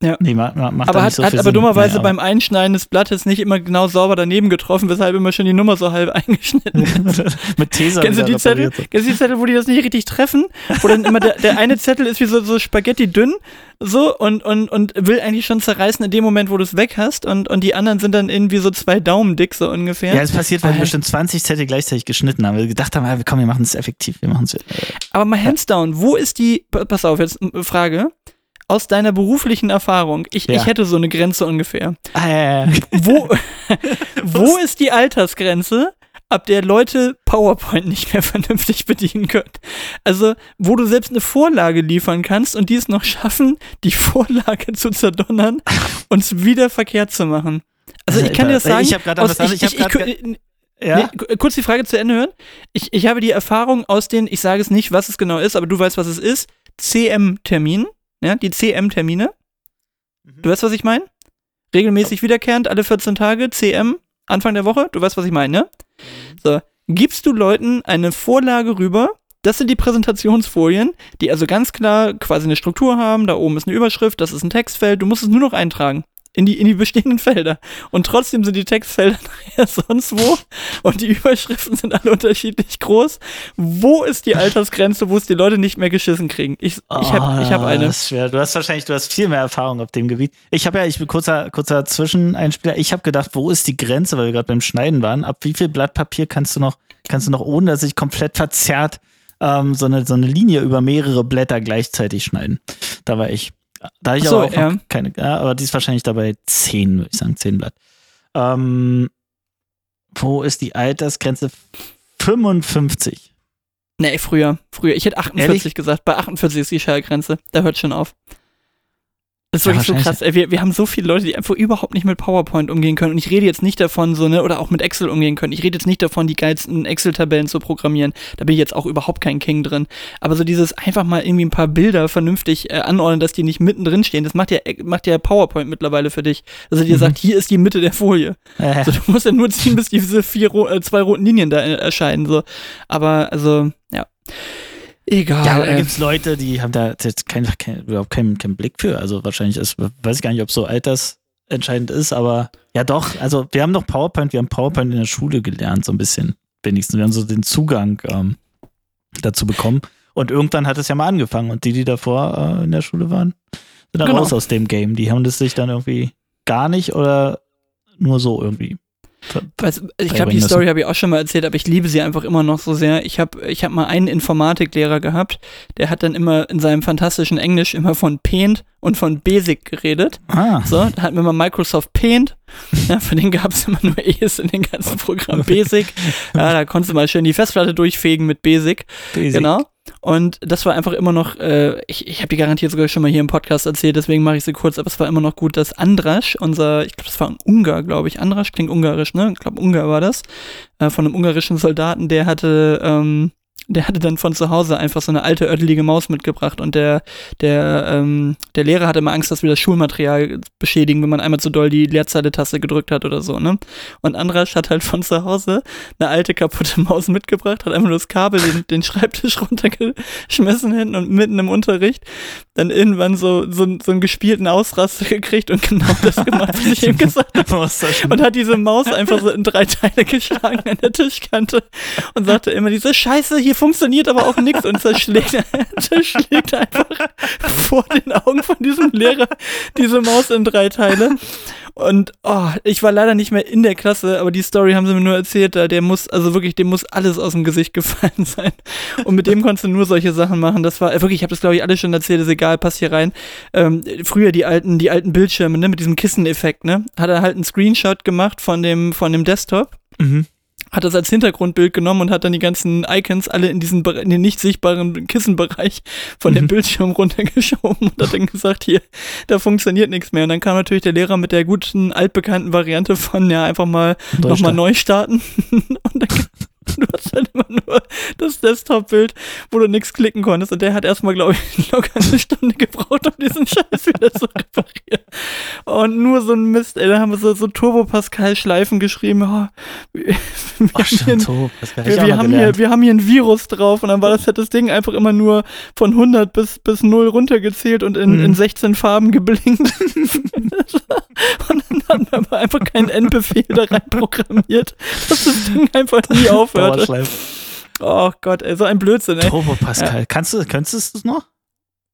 Ja. Nee, ma, ma, macht Aber hat, so hat aber Sinn. dummerweise Nee, aber- beim Einschneiden des Blattes nicht immer genau sauber daneben getroffen, weshalb immer schon die Nummer so halb *laughs* eingeschnitten ist. *laughs* mit Tesa Kennst du die Zettel? Kennst du die Zettel, wo die das nicht richtig treffen? Wo dann immer der, der eine Zettel ist wie so, so Spaghetti dünn, so, und, und, und will eigentlich schon zerreißen in dem Moment, wo du es weg hast, und, und die anderen sind dann irgendwie so zwei Daumen dick, so ungefähr. Ja, das passiert, weil wir bestimmt 20 Zettel gleichzeitig geschnitten haben. Wir gedacht haben, ah, komm, wir machen es effektiv. Wir machen es. Aber mal hands down, wo ist die, pa- pass auf, jetzt Frage, aus deiner beruflichen Erfahrung, ich, Ja. ich hätte so eine Grenze ungefähr. Äh, Wo, *laughs* wo ist die Altersgrenze, ab der Leute PowerPoint nicht mehr *laughs* vernünftig bedienen können? Also, wo du selbst eine Vorlage liefern kannst und die es noch schaffen, die *laughs* Vorlage zu zerdonnern und es wieder verkehrt zu machen. Also, ich kann dir das sagen, Ich habe gerade aus-. Ich, ich, ich, ich, ja? Nee, kurz die Frage zu Ende hören. Ich, ich habe die Erfahrung aus den, ich sage es nicht, was es genau ist, aber du weißt, was es ist, CM-Terminen, ja, die CM-Termine. Mhm. Du weißt, was ich meine? Regelmäßig wiederkehrend, alle 14 Tage, CM, Anfang der Woche, du weißt, was ich meine, ne? So, gibst du Leuten eine Vorlage rüber, das sind die Präsentationsfolien, die also ganz klar quasi eine Struktur haben, da oben ist eine Überschrift, das ist ein Textfeld, du musst es nur noch eintragen. In die, in die bestehenden Felder. Und trotzdem sind die Textfelder *laughs* nachher sonst wo und die Überschriften sind alle unterschiedlich groß. Wo ist die Altersgrenze, wo es die Leute nicht mehr geschissen kriegen? Ich, ich habe ich hab Ah, eine. Das ist schwer. Du hast wahrscheinlich, du hast viel mehr Erfahrung auf dem Gebiet. Ich habe ja, ich bin kurzer, kurzer Zwischeneinspieler. Ich habe gedacht, wo ist die Grenze, weil wir gerade beim Schneiden waren. Ab wie viel Blatt Papier kannst du noch, kannst du noch, ohne dass sich komplett verzerrt, ähm, so, eine, so eine Linie über mehrere Blätter gleichzeitig schneiden? Da war ich. Da ich so, aber auch ja. keine, ja, aber die ist wahrscheinlich dabei 10, würde ich sagen, 10 Blatt. Ähm, wo ist die Altersgrenze? 55. Nee, früher. Früher. Ich hätte 48 gesagt. Bei 48 ist die Schallgrenze. Da hört schon auf. Das ist Ja, wirklich so krass. Ey, wir, wir haben so viele Leute, die einfach überhaupt nicht mit PowerPoint umgehen können. Und ich rede jetzt nicht davon, so, ne, oder auch mit Excel umgehen können. Ich rede jetzt nicht davon, die geilsten Excel-Tabellen zu programmieren. Da bin ich jetzt auch überhaupt kein King drin. Aber so dieses einfach mal irgendwie ein paar Bilder vernünftig äh, anordnen, dass die nicht mittendrin stehen, das macht ja, macht ja PowerPoint mittlerweile für dich. Dass er dir Mhm. sagt, hier ist die Mitte der Folie. *laughs* Äh, Also du musst ja nur ziehen, bis diese vier, äh, zwei roten Linien da äh, erscheinen. So. Aber also, ja. Egal. Ja, da ey. gibt es Leute, die haben da jetzt kein, kein, überhaupt keinen, keinen Blick für. Also wahrscheinlich ist, weiß ich gar nicht, ob so altersentscheidend ist, aber ja doch, also wir haben doch PowerPoint, wir haben PowerPoint in der Schule gelernt, so ein bisschen wenigstens. Wir haben so den Zugang ähm, dazu bekommen. Und irgendwann hat es ja mal angefangen und die, die davor äh, in der Schule waren, sind dann Genau. raus aus dem Game. Die haben das sich dann irgendwie gar nicht oder nur so irgendwie. Ich glaube, die. Story habe ich auch schon mal erzählt, aber ich liebe sie einfach immer noch so sehr. Ich habe ich hab mal einen Informatiklehrer gehabt, der hat dann immer in seinem fantastischen Englisch immer von Paint und von Basic geredet. Ah, So, da hatten wir mal Microsoft Paint. *laughs* Ja, für den gab es immer nur *laughs* E's in den ganzen Programmen. Basic. Ja, da konntest du mal schön die Festplatte durchfegen mit Basic. Basic. Genau. Und das war einfach immer noch, äh, ich, ich habe die garantiert sogar schon mal hier im Podcast erzählt, deswegen mache ich sie kurz, aber es war immer noch gut, dass Andrasch, unser, ich glaube, das war ein Ungar, glaube ich. Andrasch klingt ungarisch, ne? Ich glaube, Ungar war das. Äh, von einem ungarischen Soldaten, der hatte, ähm, der hatte dann von zu Hause einfach so eine alte örtliche Maus mitgebracht und der, der, ähm, der Lehrer hatte immer Angst, dass wir das Schulmaterial beschädigen, wenn man einmal zu doll die Leerzeile-Taste gedrückt hat oder so, ne? Und Andrasch hat halt von zu Hause eine alte kaputte Maus mitgebracht, hat einfach nur das Kabel den, den Schreibtisch *laughs* runtergeschmissen hinten und mitten im Unterricht dann irgendwann so, so, so einen gespielten Ausraster gekriegt und genau das gemacht, was ich ihm gesagt *laughs* habe. Und hat diese Maus einfach so in drei Teile geschlagen an der Tischkante und sagte immer, diese Scheiße, hier funktioniert aber auch nichts und zerschlägt, *laughs* zerschlägt einfach vor den Augen von diesem Lehrer diese Maus in drei Teile. Und oh, ich war leider nicht mehr in der Klasse, aber die Story haben sie mir nur erzählt, der muss, also wirklich, dem muss alles aus dem Gesicht gefallen *laughs* sein. Und mit dem konntest du nur solche Sachen machen. Das war wirklich, ich habe das glaube ich alles schon erzählt, ist egal, passt hier rein. Ähm, früher die alten, die alten Bildschirme, ne, mit diesem Kisseneffekt, ne? Hat er halt einen Screenshot gemacht von dem, von dem Desktop. Mhm. Hat das als Hintergrundbild genommen und hat dann die ganzen Icons alle in diesen in den nicht sichtbaren Kissenbereich von dem Mhm. Bildschirm runtergeschoben und hat dann gesagt, hier, da funktioniert nichts mehr. Und dann kam natürlich der Lehrer mit der guten, altbekannten Variante von, ja, einfach mal nochmal neu starten. *laughs* und dann, *laughs* du hast halt immer nur das Desktop-Bild, wo du nichts klicken konntest. Und der hat erstmal, glaube ich, *laughs* locker eine Stunde gebraucht, um diesen Scheiß wieder zu reparieren. Und nur so ein Mist, ey, da haben wir so, so Turbo-Pascal-Schleifen geschrieben. Oh, wir, wir, Oh, haben hier ein, stimmt, so. Wir, wir, haben hier, wir haben hier ein Virus drauf und dann war das, hat das Ding einfach immer nur von 100 bis, bis 0 runtergezählt und in, Mhm. in 16 Farben geblinkt. *laughs* und dann haben wir einfach keinen Endbefehl da rein programmiert, dass das Ding einfach nie aufhört. Dauerschleife. Oh Gott, ey, so ein Blödsinn, ey. Turbo Pascal. Kannst du, könntest du es noch?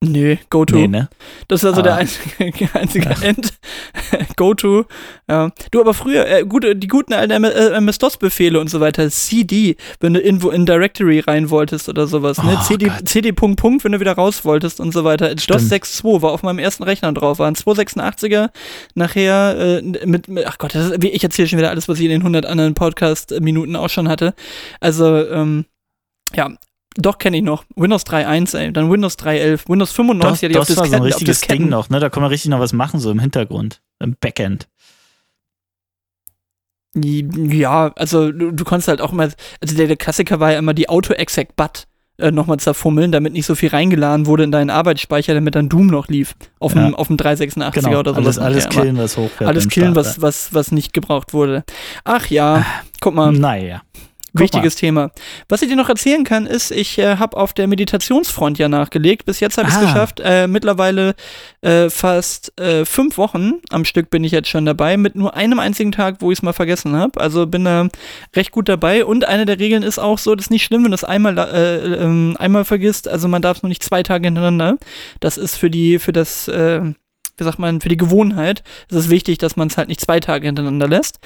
Nee, Go-To. Nee, ne? Das ist also der Ah. einzige, *laughs* einzige End. *laughs* Go-To. Ja. Du, aber früher, äh, gut, die guten alten äh, MS-DOS-Befehle und so weiter, CD, wenn du irgendwo in Directory rein wolltest oder sowas, ne? Oh CD, Gott. CD Punkt Punkt, wenn du wieder raus wolltest und so weiter. DOS Stimmt. 6.2 war auf meinem ersten Rechner drauf, war ein 286er, nachher äh, mit, mit, ach Gott, ist, ich erzähle schon wieder alles, was ich in den 100 anderen Podcast-Minuten auch schon hatte. Also, ähm, ja, doch kenne ich noch. Windows 3.1, ey, dann Windows 3.11, Windows 95 Das, hatte ich auf das war so ein richtiges. Ding noch, ne? Da kann man richtig noch was machen, so im Hintergrund, im Backend. Ja, also du, du konntest halt auch immer, also der, der Klassiker war ja immer die Auto-Exec-Bat äh, nochmal zerfummeln, damit nicht so viel reingeladen wurde in deinen Arbeitsspeicher, damit dann Doom noch lief. Auf dem, Ja. auf dem 386er Genau, oder so. alles, alles killen, was hochfährt. Alles killen, was, was, was nicht gebraucht wurde. Ach ja, guck mal, Naja. Guck wichtiges Thema. Was ich dir noch erzählen kann, ist, ich äh, habe auf der Meditationsfront ja nachgelegt. Bis jetzt habe ich es Ah. geschafft. Äh, mittlerweile äh, fast äh, fünf Wochen am Stück bin ich jetzt schon dabei, mit nur einem einzigen Tag, wo ich es mal vergessen habe. Also bin da recht gut dabei. Und eine der Regeln ist auch so, das ist nicht schlimm, wenn du es einmal, äh, ähm, einmal vergisst. Also man darf es nur nicht zwei Tage hintereinander. Das ist für die, für das, äh, wie sagt man, für die Gewohnheit ist es wichtig, dass man es halt nicht zwei Tage hintereinander lässt.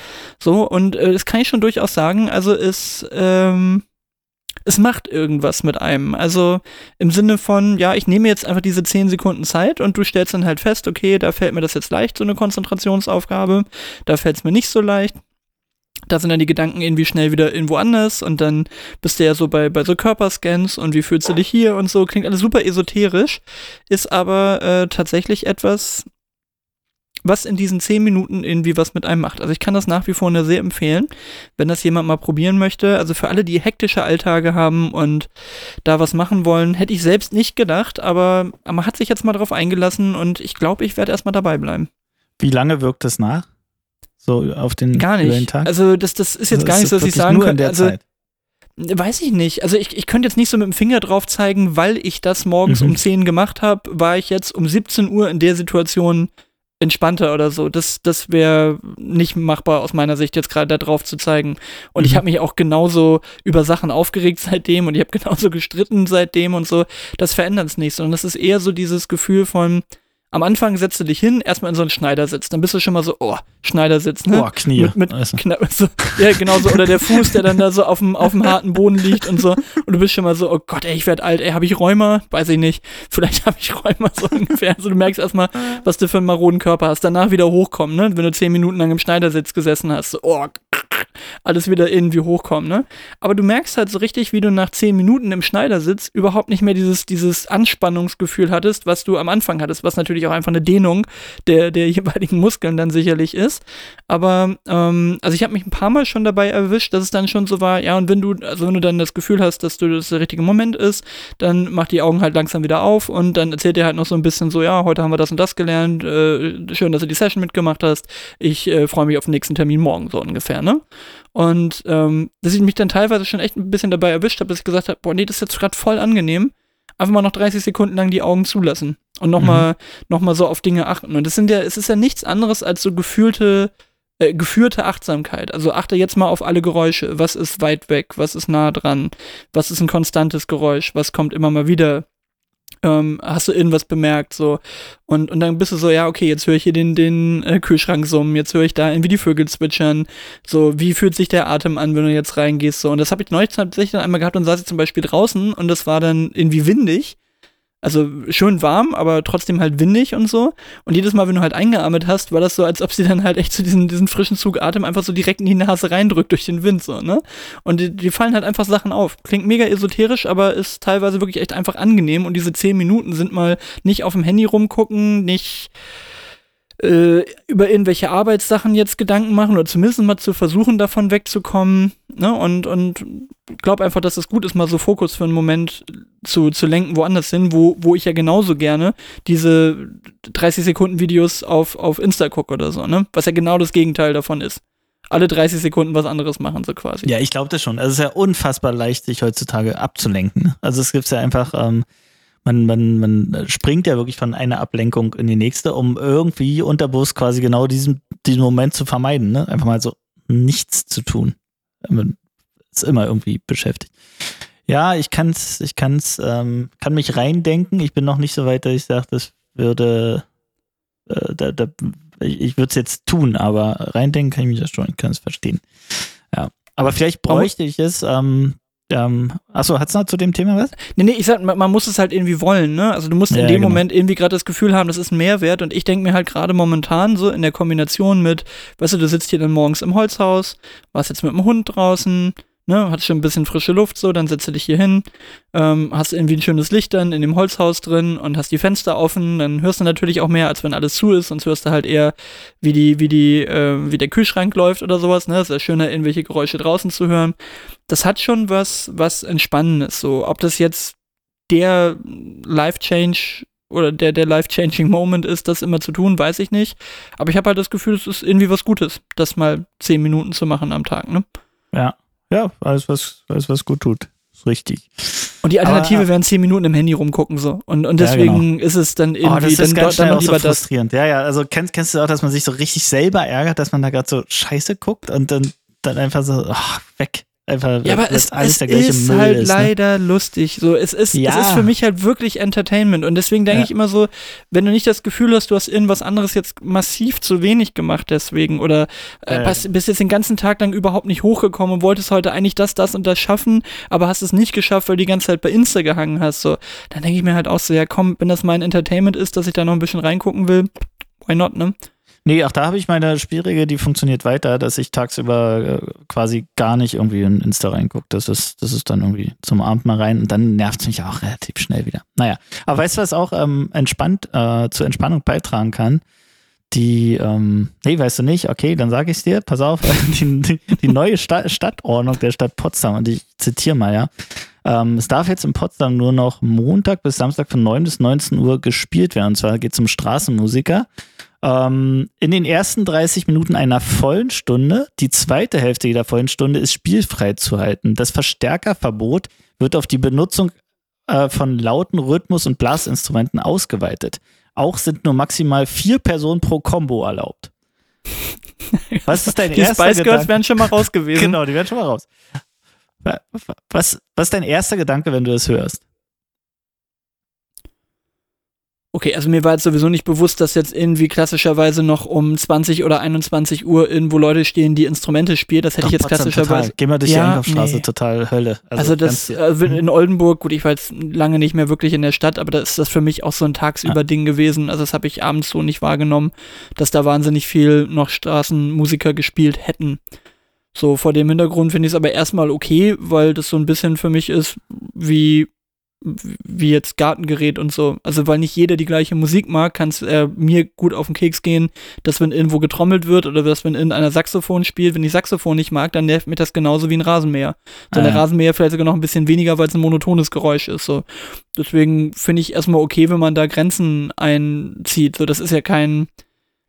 So, und äh, das kann ich schon durchaus sagen. Also es, ähm, es macht irgendwas mit einem. Also im Sinne von, ja, ich nehme jetzt einfach diese 10 Sekunden Zeit und du stellst dann halt fest, okay, da fällt mir das jetzt leicht, so eine Konzentrationsaufgabe, da fällt es mir nicht so leicht. Da sind dann die Gedanken irgendwie schnell wieder irgendwo anders und dann bist du ja so bei, bei so Körperscans und wie fühlst du dich hier und so. Klingt alles super esoterisch, ist aber äh, tatsächlich etwas, was in diesen zehn Minuten irgendwie was mit einem macht. Also ich kann das nach wie vor nur sehr empfehlen, wenn das jemand mal probieren möchte. Also für alle, die hektische Alltage haben und da was machen wollen, hätte ich selbst nicht gedacht, aber man hat sich jetzt mal drauf eingelassen und ich glaube, ich werde erstmal dabei bleiben. Wie lange wirkt das nach? So auf den, Gar nicht. Tag? Also das, das ist jetzt Also gar nicht so, das dass ich sagen nur könnte. der Also Zeit. Weiß ich nicht. Also ich, ich könnte jetzt nicht so mit dem Finger drauf zeigen, weil ich das morgens Mhm. um 10 gemacht habe, war ich jetzt um 17 Uhr in der Situation entspannter oder so. Das, das wäre nicht machbar aus meiner Sicht, jetzt gerade da drauf zu zeigen. Und ich Mhm. habe mich auch genauso über Sachen aufgeregt *laughs* seitdem und ich habe genauso gestritten seitdem und so. Das verändert es nicht, sondern das ist eher so dieses Gefühl von, am Anfang setzt du dich hin, erstmal in so einen Schneidersitz. Dann bist du schon mal so, oh, Schneidersitz, ne? Boah, Knie. Mit, mit Also, Kna *laughs* so, ja, genau so. Oder der Fuß, der dann da so auf dem, auf dem harten Boden liegt und so. Und du bist schon mal so, oh Gott, ey, ich werd alt, ey, habe ich Rheuma? Weiß ich nicht. Vielleicht habe ich Rheuma so *laughs* ungefähr. Also du merkst erstmal, was du für einen maroden Körper hast. Danach wieder hochkommen, ne? Wenn du zehn Minuten lang im Schneidersitz gesessen hast. So, oh, alles wieder irgendwie hochkommen, ne? Aber du merkst halt so richtig, wie du nach zehn Minuten im Schneidersitz überhaupt nicht mehr dieses, dieses Anspannungsgefühl hattest, was du am Anfang hattest, was natürlich auch einfach eine Dehnung der, der *laughs* jeweiligen Muskeln dann sicherlich ist. Aber, ähm, also ich habe mich ein paar Mal schon dabei erwischt, dass es dann schon so war, ja, und wenn du, also wenn du dann das Gefühl hast, dass du das der richtige Moment ist, dann mach die Augen halt langsam wieder auf und dann erzählt dir halt noch so ein bisschen so, ja, heute haben wir das und das gelernt, äh, schön, dass du die Session mitgemacht hast, ich äh, freue mich auf den nächsten Termin morgen, so ungefähr, ne? Und ähm, dass ich mich dann teilweise schon echt ein bisschen dabei erwischt habe, dass ich gesagt habe, boah, nee, das ist jetzt gerade voll angenehm. Einfach mal noch 30 Sekunden lang die Augen zulassen und nochmal noch mal so auf Dinge achten. Und das sind ja, es ist ja nichts anderes als so gefühlte, äh, geführte Achtsamkeit. Also achte jetzt mal auf alle Geräusche. Was ist weit weg? Was ist nah dran? Was ist ein konstantes Geräusch? Was kommt immer mal wieder? Ähm, hast du irgendwas bemerkt, so. Und, und dann bist du so, ja, okay, jetzt höre ich hier den, den äh, Kühlschrank summen, jetzt höre ich da irgendwie die Vögel zwitschern, so, wie fühlt sich der Atem an, wenn du jetzt reingehst, so. Und das habe ich neulich tatsächlich dann einmal gehabt und saß ich zum Beispiel draußen und das war dann irgendwie windig also schön warm, aber trotzdem halt windig und so. Und jedes Mal, wenn du halt eingeatmet hast, war das so, als ob sie dann halt echt zu so diesen, diesen frischen Zug Atem einfach so direkt in die Nase reindrückt durch den Wind, so, ne? Und die, die fallen halt einfach Sachen auf. Klingt mega esoterisch, aber ist teilweise wirklich echt einfach angenehm. Und diese zehn Minuten sind mal nicht auf dem Handy rumgucken, nicht äh, über irgendwelche Arbeitssachen jetzt Gedanken machen oder zumindest mal zu versuchen, davon wegzukommen. Ne? Und, und glaube einfach, dass es gut ist, mal so Fokus für einen Moment zu, zu lenken woanders hin, wo, wo ich ja genauso gerne diese 30 Sekunden Videos auf, auf Insta gucke oder so, ne? Was ja genau das Gegenteil davon ist. Alle 30 Sekunden was anderes machen, so quasi. Ja, ich glaube das schon. Also es ist ja unfassbar leicht, sich heutzutage abzulenken. Also es gibt ja einfach, ähm, man, man, man springt ja wirklich von einer Ablenkung in die nächste, um irgendwie unterbewusst quasi genau diesen, diesen Moment zu vermeiden. Ne? Einfach mal so nichts zu tun. Man ist immer irgendwie beschäftigt. Ja, ich kann's, ich kann's, ähm, kann mich reindenken. Ich bin noch nicht so weit, dass ich sage, das würde, äh, da, da, ich, ich würde es jetzt tun, aber reindenken kann ich mich ja schon, ich kann es verstehen. Ja. Aber vielleicht bräuchte ich es, ähm, ähm, achso, hat's noch zu dem Thema was? Nee, nee, ich sag, man, man muss es halt irgendwie wollen, ne? Also du musst ja, in dem genau. Moment irgendwie gerade das Gefühl haben, das ist ein Mehrwert und ich denke mir halt gerade momentan so in der Kombination mit, weißt du, du sitzt hier dann morgens im Holzhaus, warst jetzt mit dem Hund draußen, ne, hast schon ein bisschen frische Luft so, dann setzt du dich hier hin, ähm, hast irgendwie ein schönes Licht dann in dem Holzhaus drin und hast die Fenster offen, dann hörst du natürlich auch mehr, als wenn alles zu ist, sonst hörst du halt eher, wie die, wie die, äh, wie der Kühlschrank läuft oder sowas, ne, ist ja schöner, irgendwelche Geräusche draußen zu hören. Das hat schon was, was Entspannendes, so, ob das jetzt der Life-Change oder der, der life-changing Moment ist, das immer zu tun, weiß ich nicht. Aber ich habe halt das Gefühl, es ist irgendwie was Gutes, das mal zehn Minuten zu machen am Tag, ne? Ja. Ja, alles was, alles, was gut tut. Ist richtig. Und die Alternative Aber, wären zehn Minuten im Handy rumgucken so. Und, und deswegen ja, genau. ist es dann irgendwie oh, das ist dann, ganz dann, dann lieber so frustrierend. Das. Ja, ja, also kennst, kennst du auch, dass man sich so richtig selber ärgert, dass man da gerade so scheiße guckt und dann, dann einfach so, ach, weg. Einfach, ja, aber es, es ist Müll halt ist, ne? leider lustig. So, es ist, ja. es ist für mich halt wirklich Entertainment. Und deswegen denke ja. ich immer so, wenn du nicht das Gefühl hast, du hast irgendwas anderes jetzt massiv zu wenig gemacht deswegen oder äh, ja. bist, bist jetzt den ganzen Tag lang überhaupt nicht hochgekommen und wolltest heute eigentlich das, das und das schaffen, aber hast es nicht geschafft, weil du die ganze Zeit bei Insta gehangen hast. So, dann denke ich mir halt auch so, ja komm, wenn das mein Entertainment ist, dass ich da noch ein bisschen reingucken will, why not, ne? Nee, auch da habe ich meine Spielregel, die funktioniert weiter, dass ich tagsüber äh, quasi gar nicht irgendwie in Insta reingucke. Das ist, das ist dann irgendwie zum Abend mal rein und dann nervt es mich auch relativ schnell wieder. Naja, aber weißt du, was auch ähm, entspannt äh, zur Entspannung beitragen kann? Die, ähm, nee, weißt du nicht, okay, dann sage ich es dir, pass auf, *laughs* die, die, die neue Sta Stadtordnung der Stadt Potsdam, und ich zitiere mal, ja. Ähm, es darf jetzt in Potsdam nur noch Montag bis Samstag von 9 bis 19 Uhr gespielt werden. Und zwar geht es um Straßenmusiker ähm, in den ersten 30 Minuten einer vollen Stunde, die zweite Hälfte jeder vollen Stunde ist spielfrei zu halten. Das Verstärkerverbot wird auf die Benutzung äh, von lauten Rhythmus- und Blasinstrumenten ausgeweitet. Auch sind nur maximal vier Personen pro Combo erlaubt. *laughs* Was ist dein die erster Spice Girls wären schon mal raus gewesen. *laughs* Genau, die wären schon mal raus. Was, was ist dein erster Gedanke, wenn du das hörst? Okay, also mir war jetzt sowieso nicht bewusst, dass jetzt irgendwie klassischerweise noch um 20 oder 21 Uhr irgendwo Leute stehen, die Instrumente spielen. Das hätte Doch, ich jetzt klassischerweise. Geh mal durch ja, die Einkaufsstraße, nee. total Hölle. Also, also das äh, in Oldenburg, gut, ich war jetzt lange nicht mehr wirklich in der Stadt, aber da ist das für mich auch so ein Tagsüber-Ding ja. gewesen. Also das habe ich abends so nicht wahrgenommen, dass da wahnsinnig viel noch Straßenmusiker gespielt hätten. So, vor dem Hintergrund finde ich es aber erstmal okay, weil das so ein bisschen für mich ist, wie wie jetzt Gartengerät und so. Also weil nicht jeder die gleiche Musik mag, kann es äh, mir gut auf den Keks gehen, dass wenn irgendwo getrommelt wird oder dass wenn in einer Saxophon spielt, wenn ich Saxophon nicht mag, dann nervt mir das genauso wie ein Rasenmäher. So ah, der Rasenmäher vielleicht sogar noch ein bisschen weniger, weil es ein monotones Geräusch ist. So. Deswegen finde ich erstmal okay, wenn man da Grenzen einzieht. So, das ist ja kein.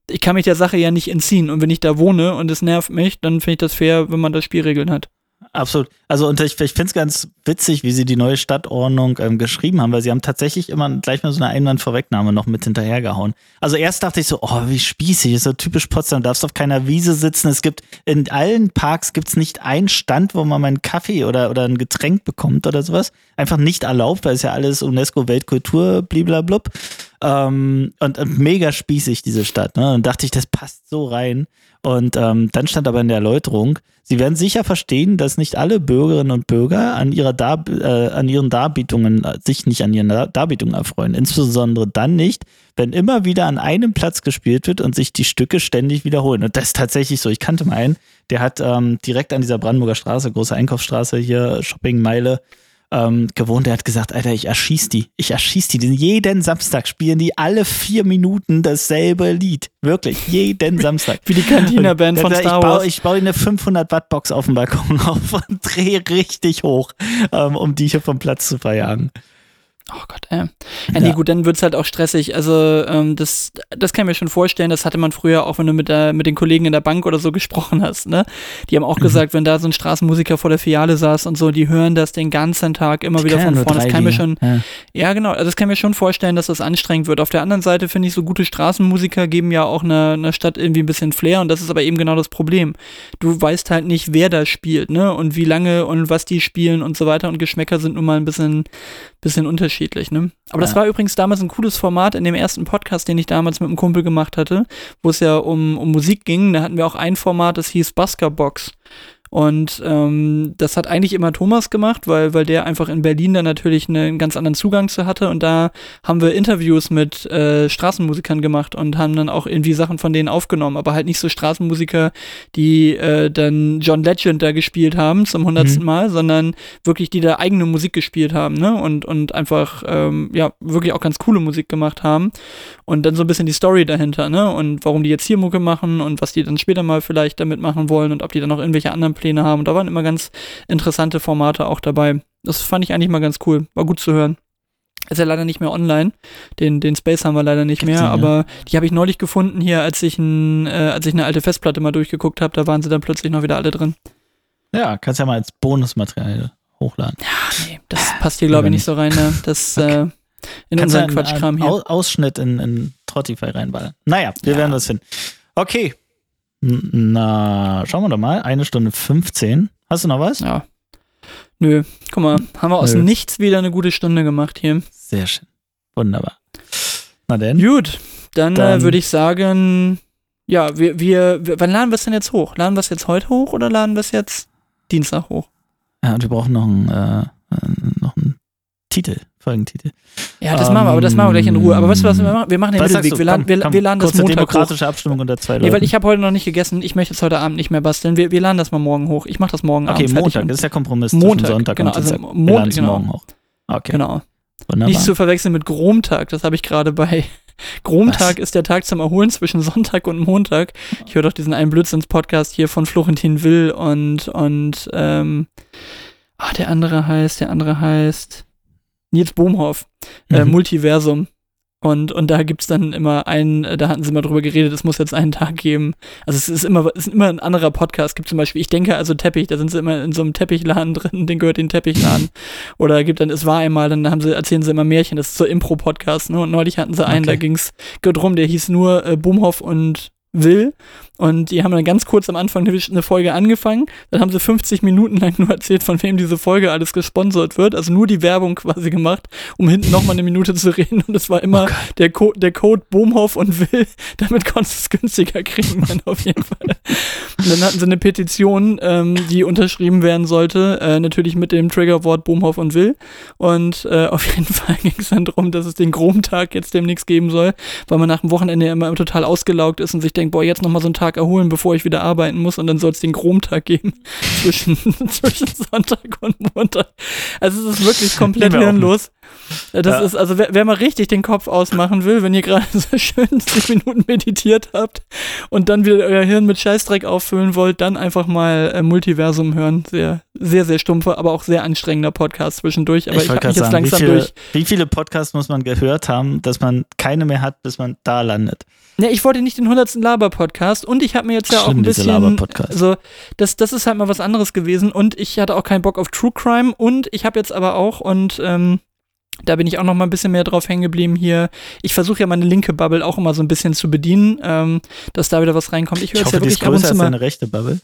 Ich kann mich der Sache ja nicht entziehen. Und wenn ich da wohne und es nervt mich, dann finde ich das fair, wenn man da Spielregeln hat. Absolut. Also und ich, ich finde es ganz witzig, wie sie die neue Stadtordnung ähm, geschrieben haben, weil sie haben tatsächlich immer gleich mal so eine Einwandvorwegnahme noch mit hinterhergehauen. Also erst dachte ich so, oh, wie spießig, ist so typisch Potsdam, darfst auf keiner Wiese sitzen. Es gibt in allen Parks gibt's nicht einen Stand, wo man mal einen Kaffee oder, oder ein Getränk bekommt oder sowas. Einfach nicht erlaubt, weil es ja alles UNESCO Weltkultur bliblablub. Ähm, und, und mega spießig, diese Stadt. Ne? Und dachte ich, das passt so rein. Und ähm, dann stand aber in der Erläuterung, Sie werden sicher verstehen, dass nicht alle Bürgerinnen und Bürger an, ihrer Dar äh, an ihren Darbietungen, äh, sich nicht an ihren Dar Darbietungen erfreuen. Insbesondere dann nicht, wenn immer wieder an einem Platz gespielt wird und sich die Stücke ständig wiederholen. Und das ist tatsächlich so. Ich kannte mal einen, der hat ähm, direkt an dieser Brandenburger Straße, große Einkaufsstraße hier, Shoppingmeile, ähm, gewohnt, der hat gesagt, Alter, ich erschieß die. Ich erschieß die. Jeden Samstag spielen die alle vier Minuten dasselbe Lied. Wirklich, jeden Samstag. Wie die Cantina-Band von Star Wars. Ich baue, ich baue eine 500 Watt Box auf dem Balkon *laughs* auf und drehe richtig hoch, ähm, um die hier vom Platz zu verjagen. Oh Gott, ey. Ja, nee, gut, dann wird's halt auch stressig. Also, ähm, das, das kann ich mir schon vorstellen. Das hatte man früher auch, wenn du mit, der, mit den Kollegen in der Bank oder so *laughs* gesprochen hast, ne? Die haben auch mhm. gesagt, wenn da so ein Straßenmusiker vor der Filiale saß und so, die hören das den ganzen Tag immer ich wieder von vorne. Das kann mir schon, ja. ja. genau, also das kann mir schon vorstellen, dass das anstrengend wird. Auf der anderen Seite finde ich, so gute Straßenmusiker geben ja auch einer eine Stadt irgendwie ein bisschen Flair und das ist aber eben genau das Problem. Du weißt halt nicht, wer da spielt, ne? Und wie lange und was die spielen und so weiter und Geschmäcker sind nun mal ein bisschen, bisschen unterschiedlich, ne? Aber ja. das war übrigens damals ein cooles Format in dem ersten Podcast, den ich damals mit einem Kumpel gemacht hatte, wo es ja um, um Musik ging. Da hatten wir auch ein Format, das hieß Busker Box. Und ähm, das hat eigentlich immer Thomas gemacht, weil, weil der einfach in Berlin dann natürlich einen ganz anderen Zugang zu hatte. Und da haben wir Interviews mit äh, Straßenmusikern gemacht und haben dann auch irgendwie Sachen von denen aufgenommen. Aber halt nicht so Straßenmusiker, die äh, dann John Legend da gespielt haben zum hundertsten mhm. Mal, sondern wirklich die da eigene Musik gespielt haben, ne? Und, und einfach, ähm, ja, wirklich auch ganz coole Musik gemacht haben. Und dann so ein bisschen die Story dahinter, ne? Und warum die jetzt hier Mucke machen und was die dann später mal vielleicht damit machen wollen und ob die dann noch irgendwelche anderen Pläne haben. Und da waren immer ganz interessante Formate auch dabei. Das fand ich eigentlich mal ganz cool. War gut zu hören. Ist ja leider nicht mehr online. Den, den Space haben wir leider nicht mehr, aber die habe ich neulich gefunden hier, als ich, ein, äh, als ich eine alte Festplatte mal durchgeguckt habe. Da waren sie dann plötzlich noch wieder alle drin. Ja, kannst ja mal als Bonusmaterial hochladen. Ja, nee, das passt hier, glaube ich, nicht so rein. Ne? Das *laughs* okay. äh, in kannst unseren Quatschkram hier. Ausschnitt in, in Trottify reinballern. Naja, wir ja. werden das finden. Okay, na, schauen wir doch mal. Eine Stunde 15. Hast du noch was? Ja. Nö, guck mal, haben wir aus Nö. nichts wieder eine gute Stunde gemacht hier. Sehr schön. Wunderbar. Na denn? Gut, dann, äh, dann. Äh, würde ich sagen, ja, wir, wir, wir, wann laden wir es denn jetzt hoch? Laden wir es jetzt heute hoch oder laden wir es jetzt Dienstag hoch? Ja, und wir brauchen noch einen, äh, noch einen Titel. Folgentitel. Ja, das um, machen wir, aber das machen wir gleich in Ruhe. Aber weißt du was, wir machen, wir machen den Mittelweg. Wir, laden, wir, komm, wir laden das Montag demokratische hoch. Abstimmung unter zwei Leuten. Nee, weil ich habe heute noch nicht gegessen. Ich möchte jetzt heute Abend nicht mehr basteln. Wir, wir laden das mal morgen hoch. Ich mache das morgen okay, Abend Okay, Montag, das ist der Kompromiss Montag, Sonntag genau, und also Montag, genau. morgen hoch. Okay. Genau. Wunderbar. Nicht zu verwechseln mit Gromtag, das habe ich gerade bei *laughs* Gromtag ist der Tag zum Erholen zwischen Sonntag und Montag. Ich höre doch diesen einen Blödsinns-Podcast hier von Florentin Will und, und ähm, ach, der andere heißt, der andere heißt Nils Bohmhoff, äh, mhm. Multiversum. Und, und da gibt es dann immer einen, äh, da hatten sie mal drüber geredet, es muss jetzt einen Tag geben. Also es ist immer, es ist immer ein anderer Podcast. Gibt zum Beispiel, ich denke also Teppich, da sind sie immer in so einem Teppichladen *laughs* drin, den gehört den Teppichladen. Oder gibt dann, es war einmal, dann haben sie, erzählen sie immer Märchen, das ist so Impro-Podcast, ne? Und neulich hatten sie einen, okay. da ging es drum, der hieß nur äh, Boomhoff und Will und die haben dann ganz kurz am Anfang eine Folge angefangen. Dann haben sie 50 Minuten lang nur erzählt, von wem diese Folge alles gesponsert wird. Also nur die Werbung quasi gemacht, um hinten nochmal eine Minute zu reden. Und es war immer oh der, Co der Code Boomhoff und Will. *laughs* Damit konntest du es günstiger kriegen, dann auf jeden Fall. Und dann hatten sie eine Petition, ähm, die unterschrieben werden sollte. Äh, natürlich mit dem Triggerwort Boomhoff und Will. Und äh, auf jeden Fall *laughs* ging es dann darum, dass es den Gromtag jetzt demnächst geben soll, weil man nach dem Wochenende immer total ausgelaugt ist und sich denkt, boah, jetzt nochmal so ein Tag Tag erholen, bevor ich wieder arbeiten muss und dann soll es den Chromtag geben *laughs* zwischen, *laughs* zwischen Sonntag und Montag. Also es ist wirklich komplett hirnlos. Das Ja. ist, also wer, wer mal richtig den Kopf ausmachen will, wenn ihr gerade *laughs* so schön 10 Minuten meditiert habt und dann wieder euer Hirn mit Scheißdreck auffüllen wollt, dann einfach mal äh, Multiversum hören. Sehr, sehr, sehr stumpfer, aber auch sehr anstrengender Podcast zwischendurch. Aber ich, wollte hab mich gerade jetzt sagen, wie langsam viele, durch. wie viele Podcasts muss man gehört haben, dass man keine mehr hat, bis man da landet? Ja, ich wollte nicht den 100. Laber-Podcast und ich habe mir jetzt ja auch Schlimm, ein diese bisschen. Also, das, das ist halt mal was anderes gewesen und ich hatte auch keinen Bock auf True Crime und ich habe jetzt aber auch und ähm, da bin ich auch noch mal ein bisschen mehr drauf hängen geblieben hier. Ich versuche ja meine linke Bubble auch immer so ein bisschen zu bedienen, ähm, dass da wieder was reinkommt. Ich höre hoffe, ja die ist wirklich ab und größer zu als mal. deine rechte Bubble.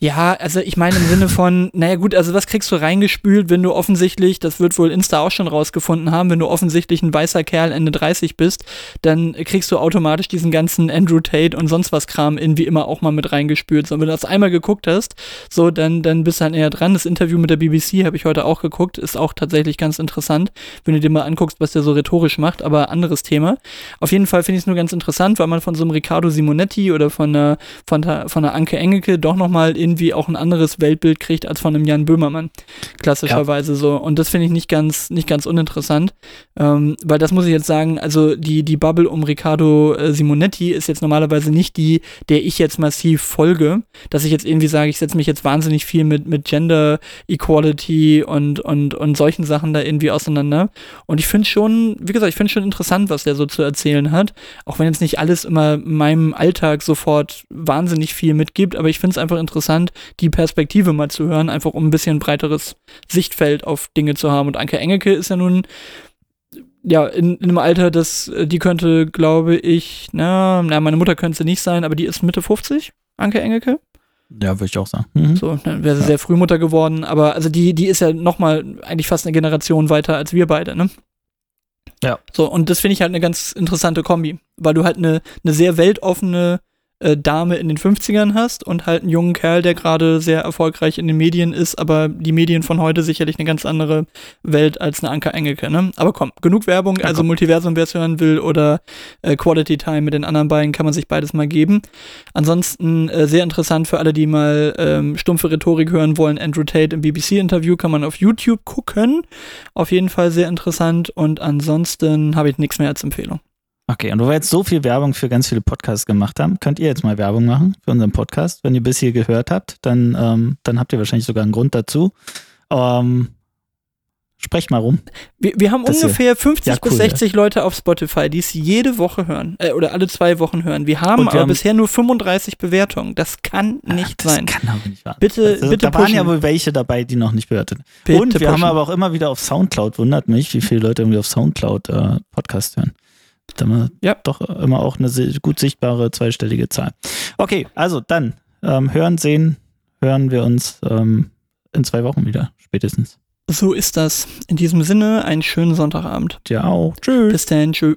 Ja, also ich meine im Sinne von, naja gut, also was kriegst du reingespült, wenn du offensichtlich, das wird wohl Insta auch schon rausgefunden haben, wenn du offensichtlich ein weißer Kerl Ende 30 bist, dann kriegst du automatisch diesen ganzen Andrew Tate und sonst was Kram in wie immer auch mal mit reingespült. So, wenn du das einmal geguckt hast, so, dann, dann bist du halt näher dran. Das Interview mit der BBC habe ich heute auch geguckt, ist auch tatsächlich ganz interessant, wenn du dir mal anguckst, was der so rhetorisch macht, aber anderes Thema. Auf jeden Fall finde ich es nur ganz interessant, weil man von so einem Riccardo Simonetti oder von einer, von der, von einer Anke Engelke doch nochmal irgendwie auch ein anderes Weltbild kriegt als von einem Jan Böhmermann. Klassischerweise so. Und das finde ich nicht ganz, nicht ganz uninteressant. Ähm, weil das muss ich jetzt sagen, also die, die Bubble um Riccardo äh, Simonetti ist jetzt normalerweise nicht die, der ich jetzt massiv folge, dass ich jetzt irgendwie sage, ich setze mich jetzt wahnsinnig viel mit, mit Gender Equality und, und, und solchen Sachen da irgendwie auseinander. Und ich finde schon, wie gesagt, ich finde schon interessant, was der so zu erzählen hat. Auch wenn jetzt nicht alles immer meinem Alltag sofort wahnsinnig viel mitgibt, aber ich finde es einfach interessant, die Perspektive mal zu hören, einfach um ein bisschen breiteres Sichtfeld auf Dinge zu haben. Und Anke Engelke ist ja nun ja, in, in einem Alter, das, äh, die könnte, glaube ich, na, na, meine Mutter könnte sie nicht sein, aber die ist Mitte 50, Anke Engelke. Ja, würde ich auch sagen. Mhm. So, dann wäre sie Ja. sehr früh Mutter geworden, aber also die, die ist ja nochmal eigentlich fast eine Generation weiter als wir beide, ne? Ja. So, und das finde ich halt eine ganz interessante Kombi, weil du halt eine, eine sehr weltoffene äh, Dame in den 50ern hast und halt einen jungen Kerl, der gerade sehr erfolgreich in den Medien ist, aber die Medien von heute sicherlich eine ganz andere Welt als eine Anke Engelke, ne? Aber komm, genug Werbung, Ja, also komm. Multiversum, wer es hören will, oder äh, Quality Time mit den anderen beiden, kann man sich beides mal geben. Ansonsten äh, sehr interessant für alle, die mal ähm, stumpfe Rhetorik hören wollen. Andrew Tate im BBC-Interview kann man auf YouTube gucken. Auf jeden Fall sehr interessant. Und ansonsten habe ich nichts mehr als Empfehlung. Okay, und wo wir jetzt so viel Werbung für ganz viele Podcasts gemacht haben, könnt ihr jetzt mal Werbung machen für unseren Podcast. Wenn ihr bis hier gehört habt, dann, ähm, dann habt ihr wahrscheinlich sogar einen Grund dazu. Ähm, sprecht mal rum. Wir, wir haben Das ungefähr 50 Ja, bis cool, 60 Leute auf Spotify, die es jede Woche hören. Äh, oder alle zwei Wochen hören. Wir haben wir aber haben- bisher nur 35 Bewertungen. Das kann nicht das sein. kann aber nicht wahr Bitte- also, bitte Da waren ja wohl welche dabei, die noch nicht bewertet. Bitte und wir haben pushen. aber auch immer wieder auf Soundcloud, wundert mich, wie viele Leute irgendwie auf Soundcloud äh, Podcast hören. Wir Ja. doch immer auch eine gut sichtbare zweistellige Zahl. Okay, also dann ähm, hören, sehen, hören wir uns ähm, in zwei Wochen wieder, spätestens. So ist das. In diesem Sinne, einen schönen Sonntagabend. Ja auch. Tschüss. Bis dann. Tschüss.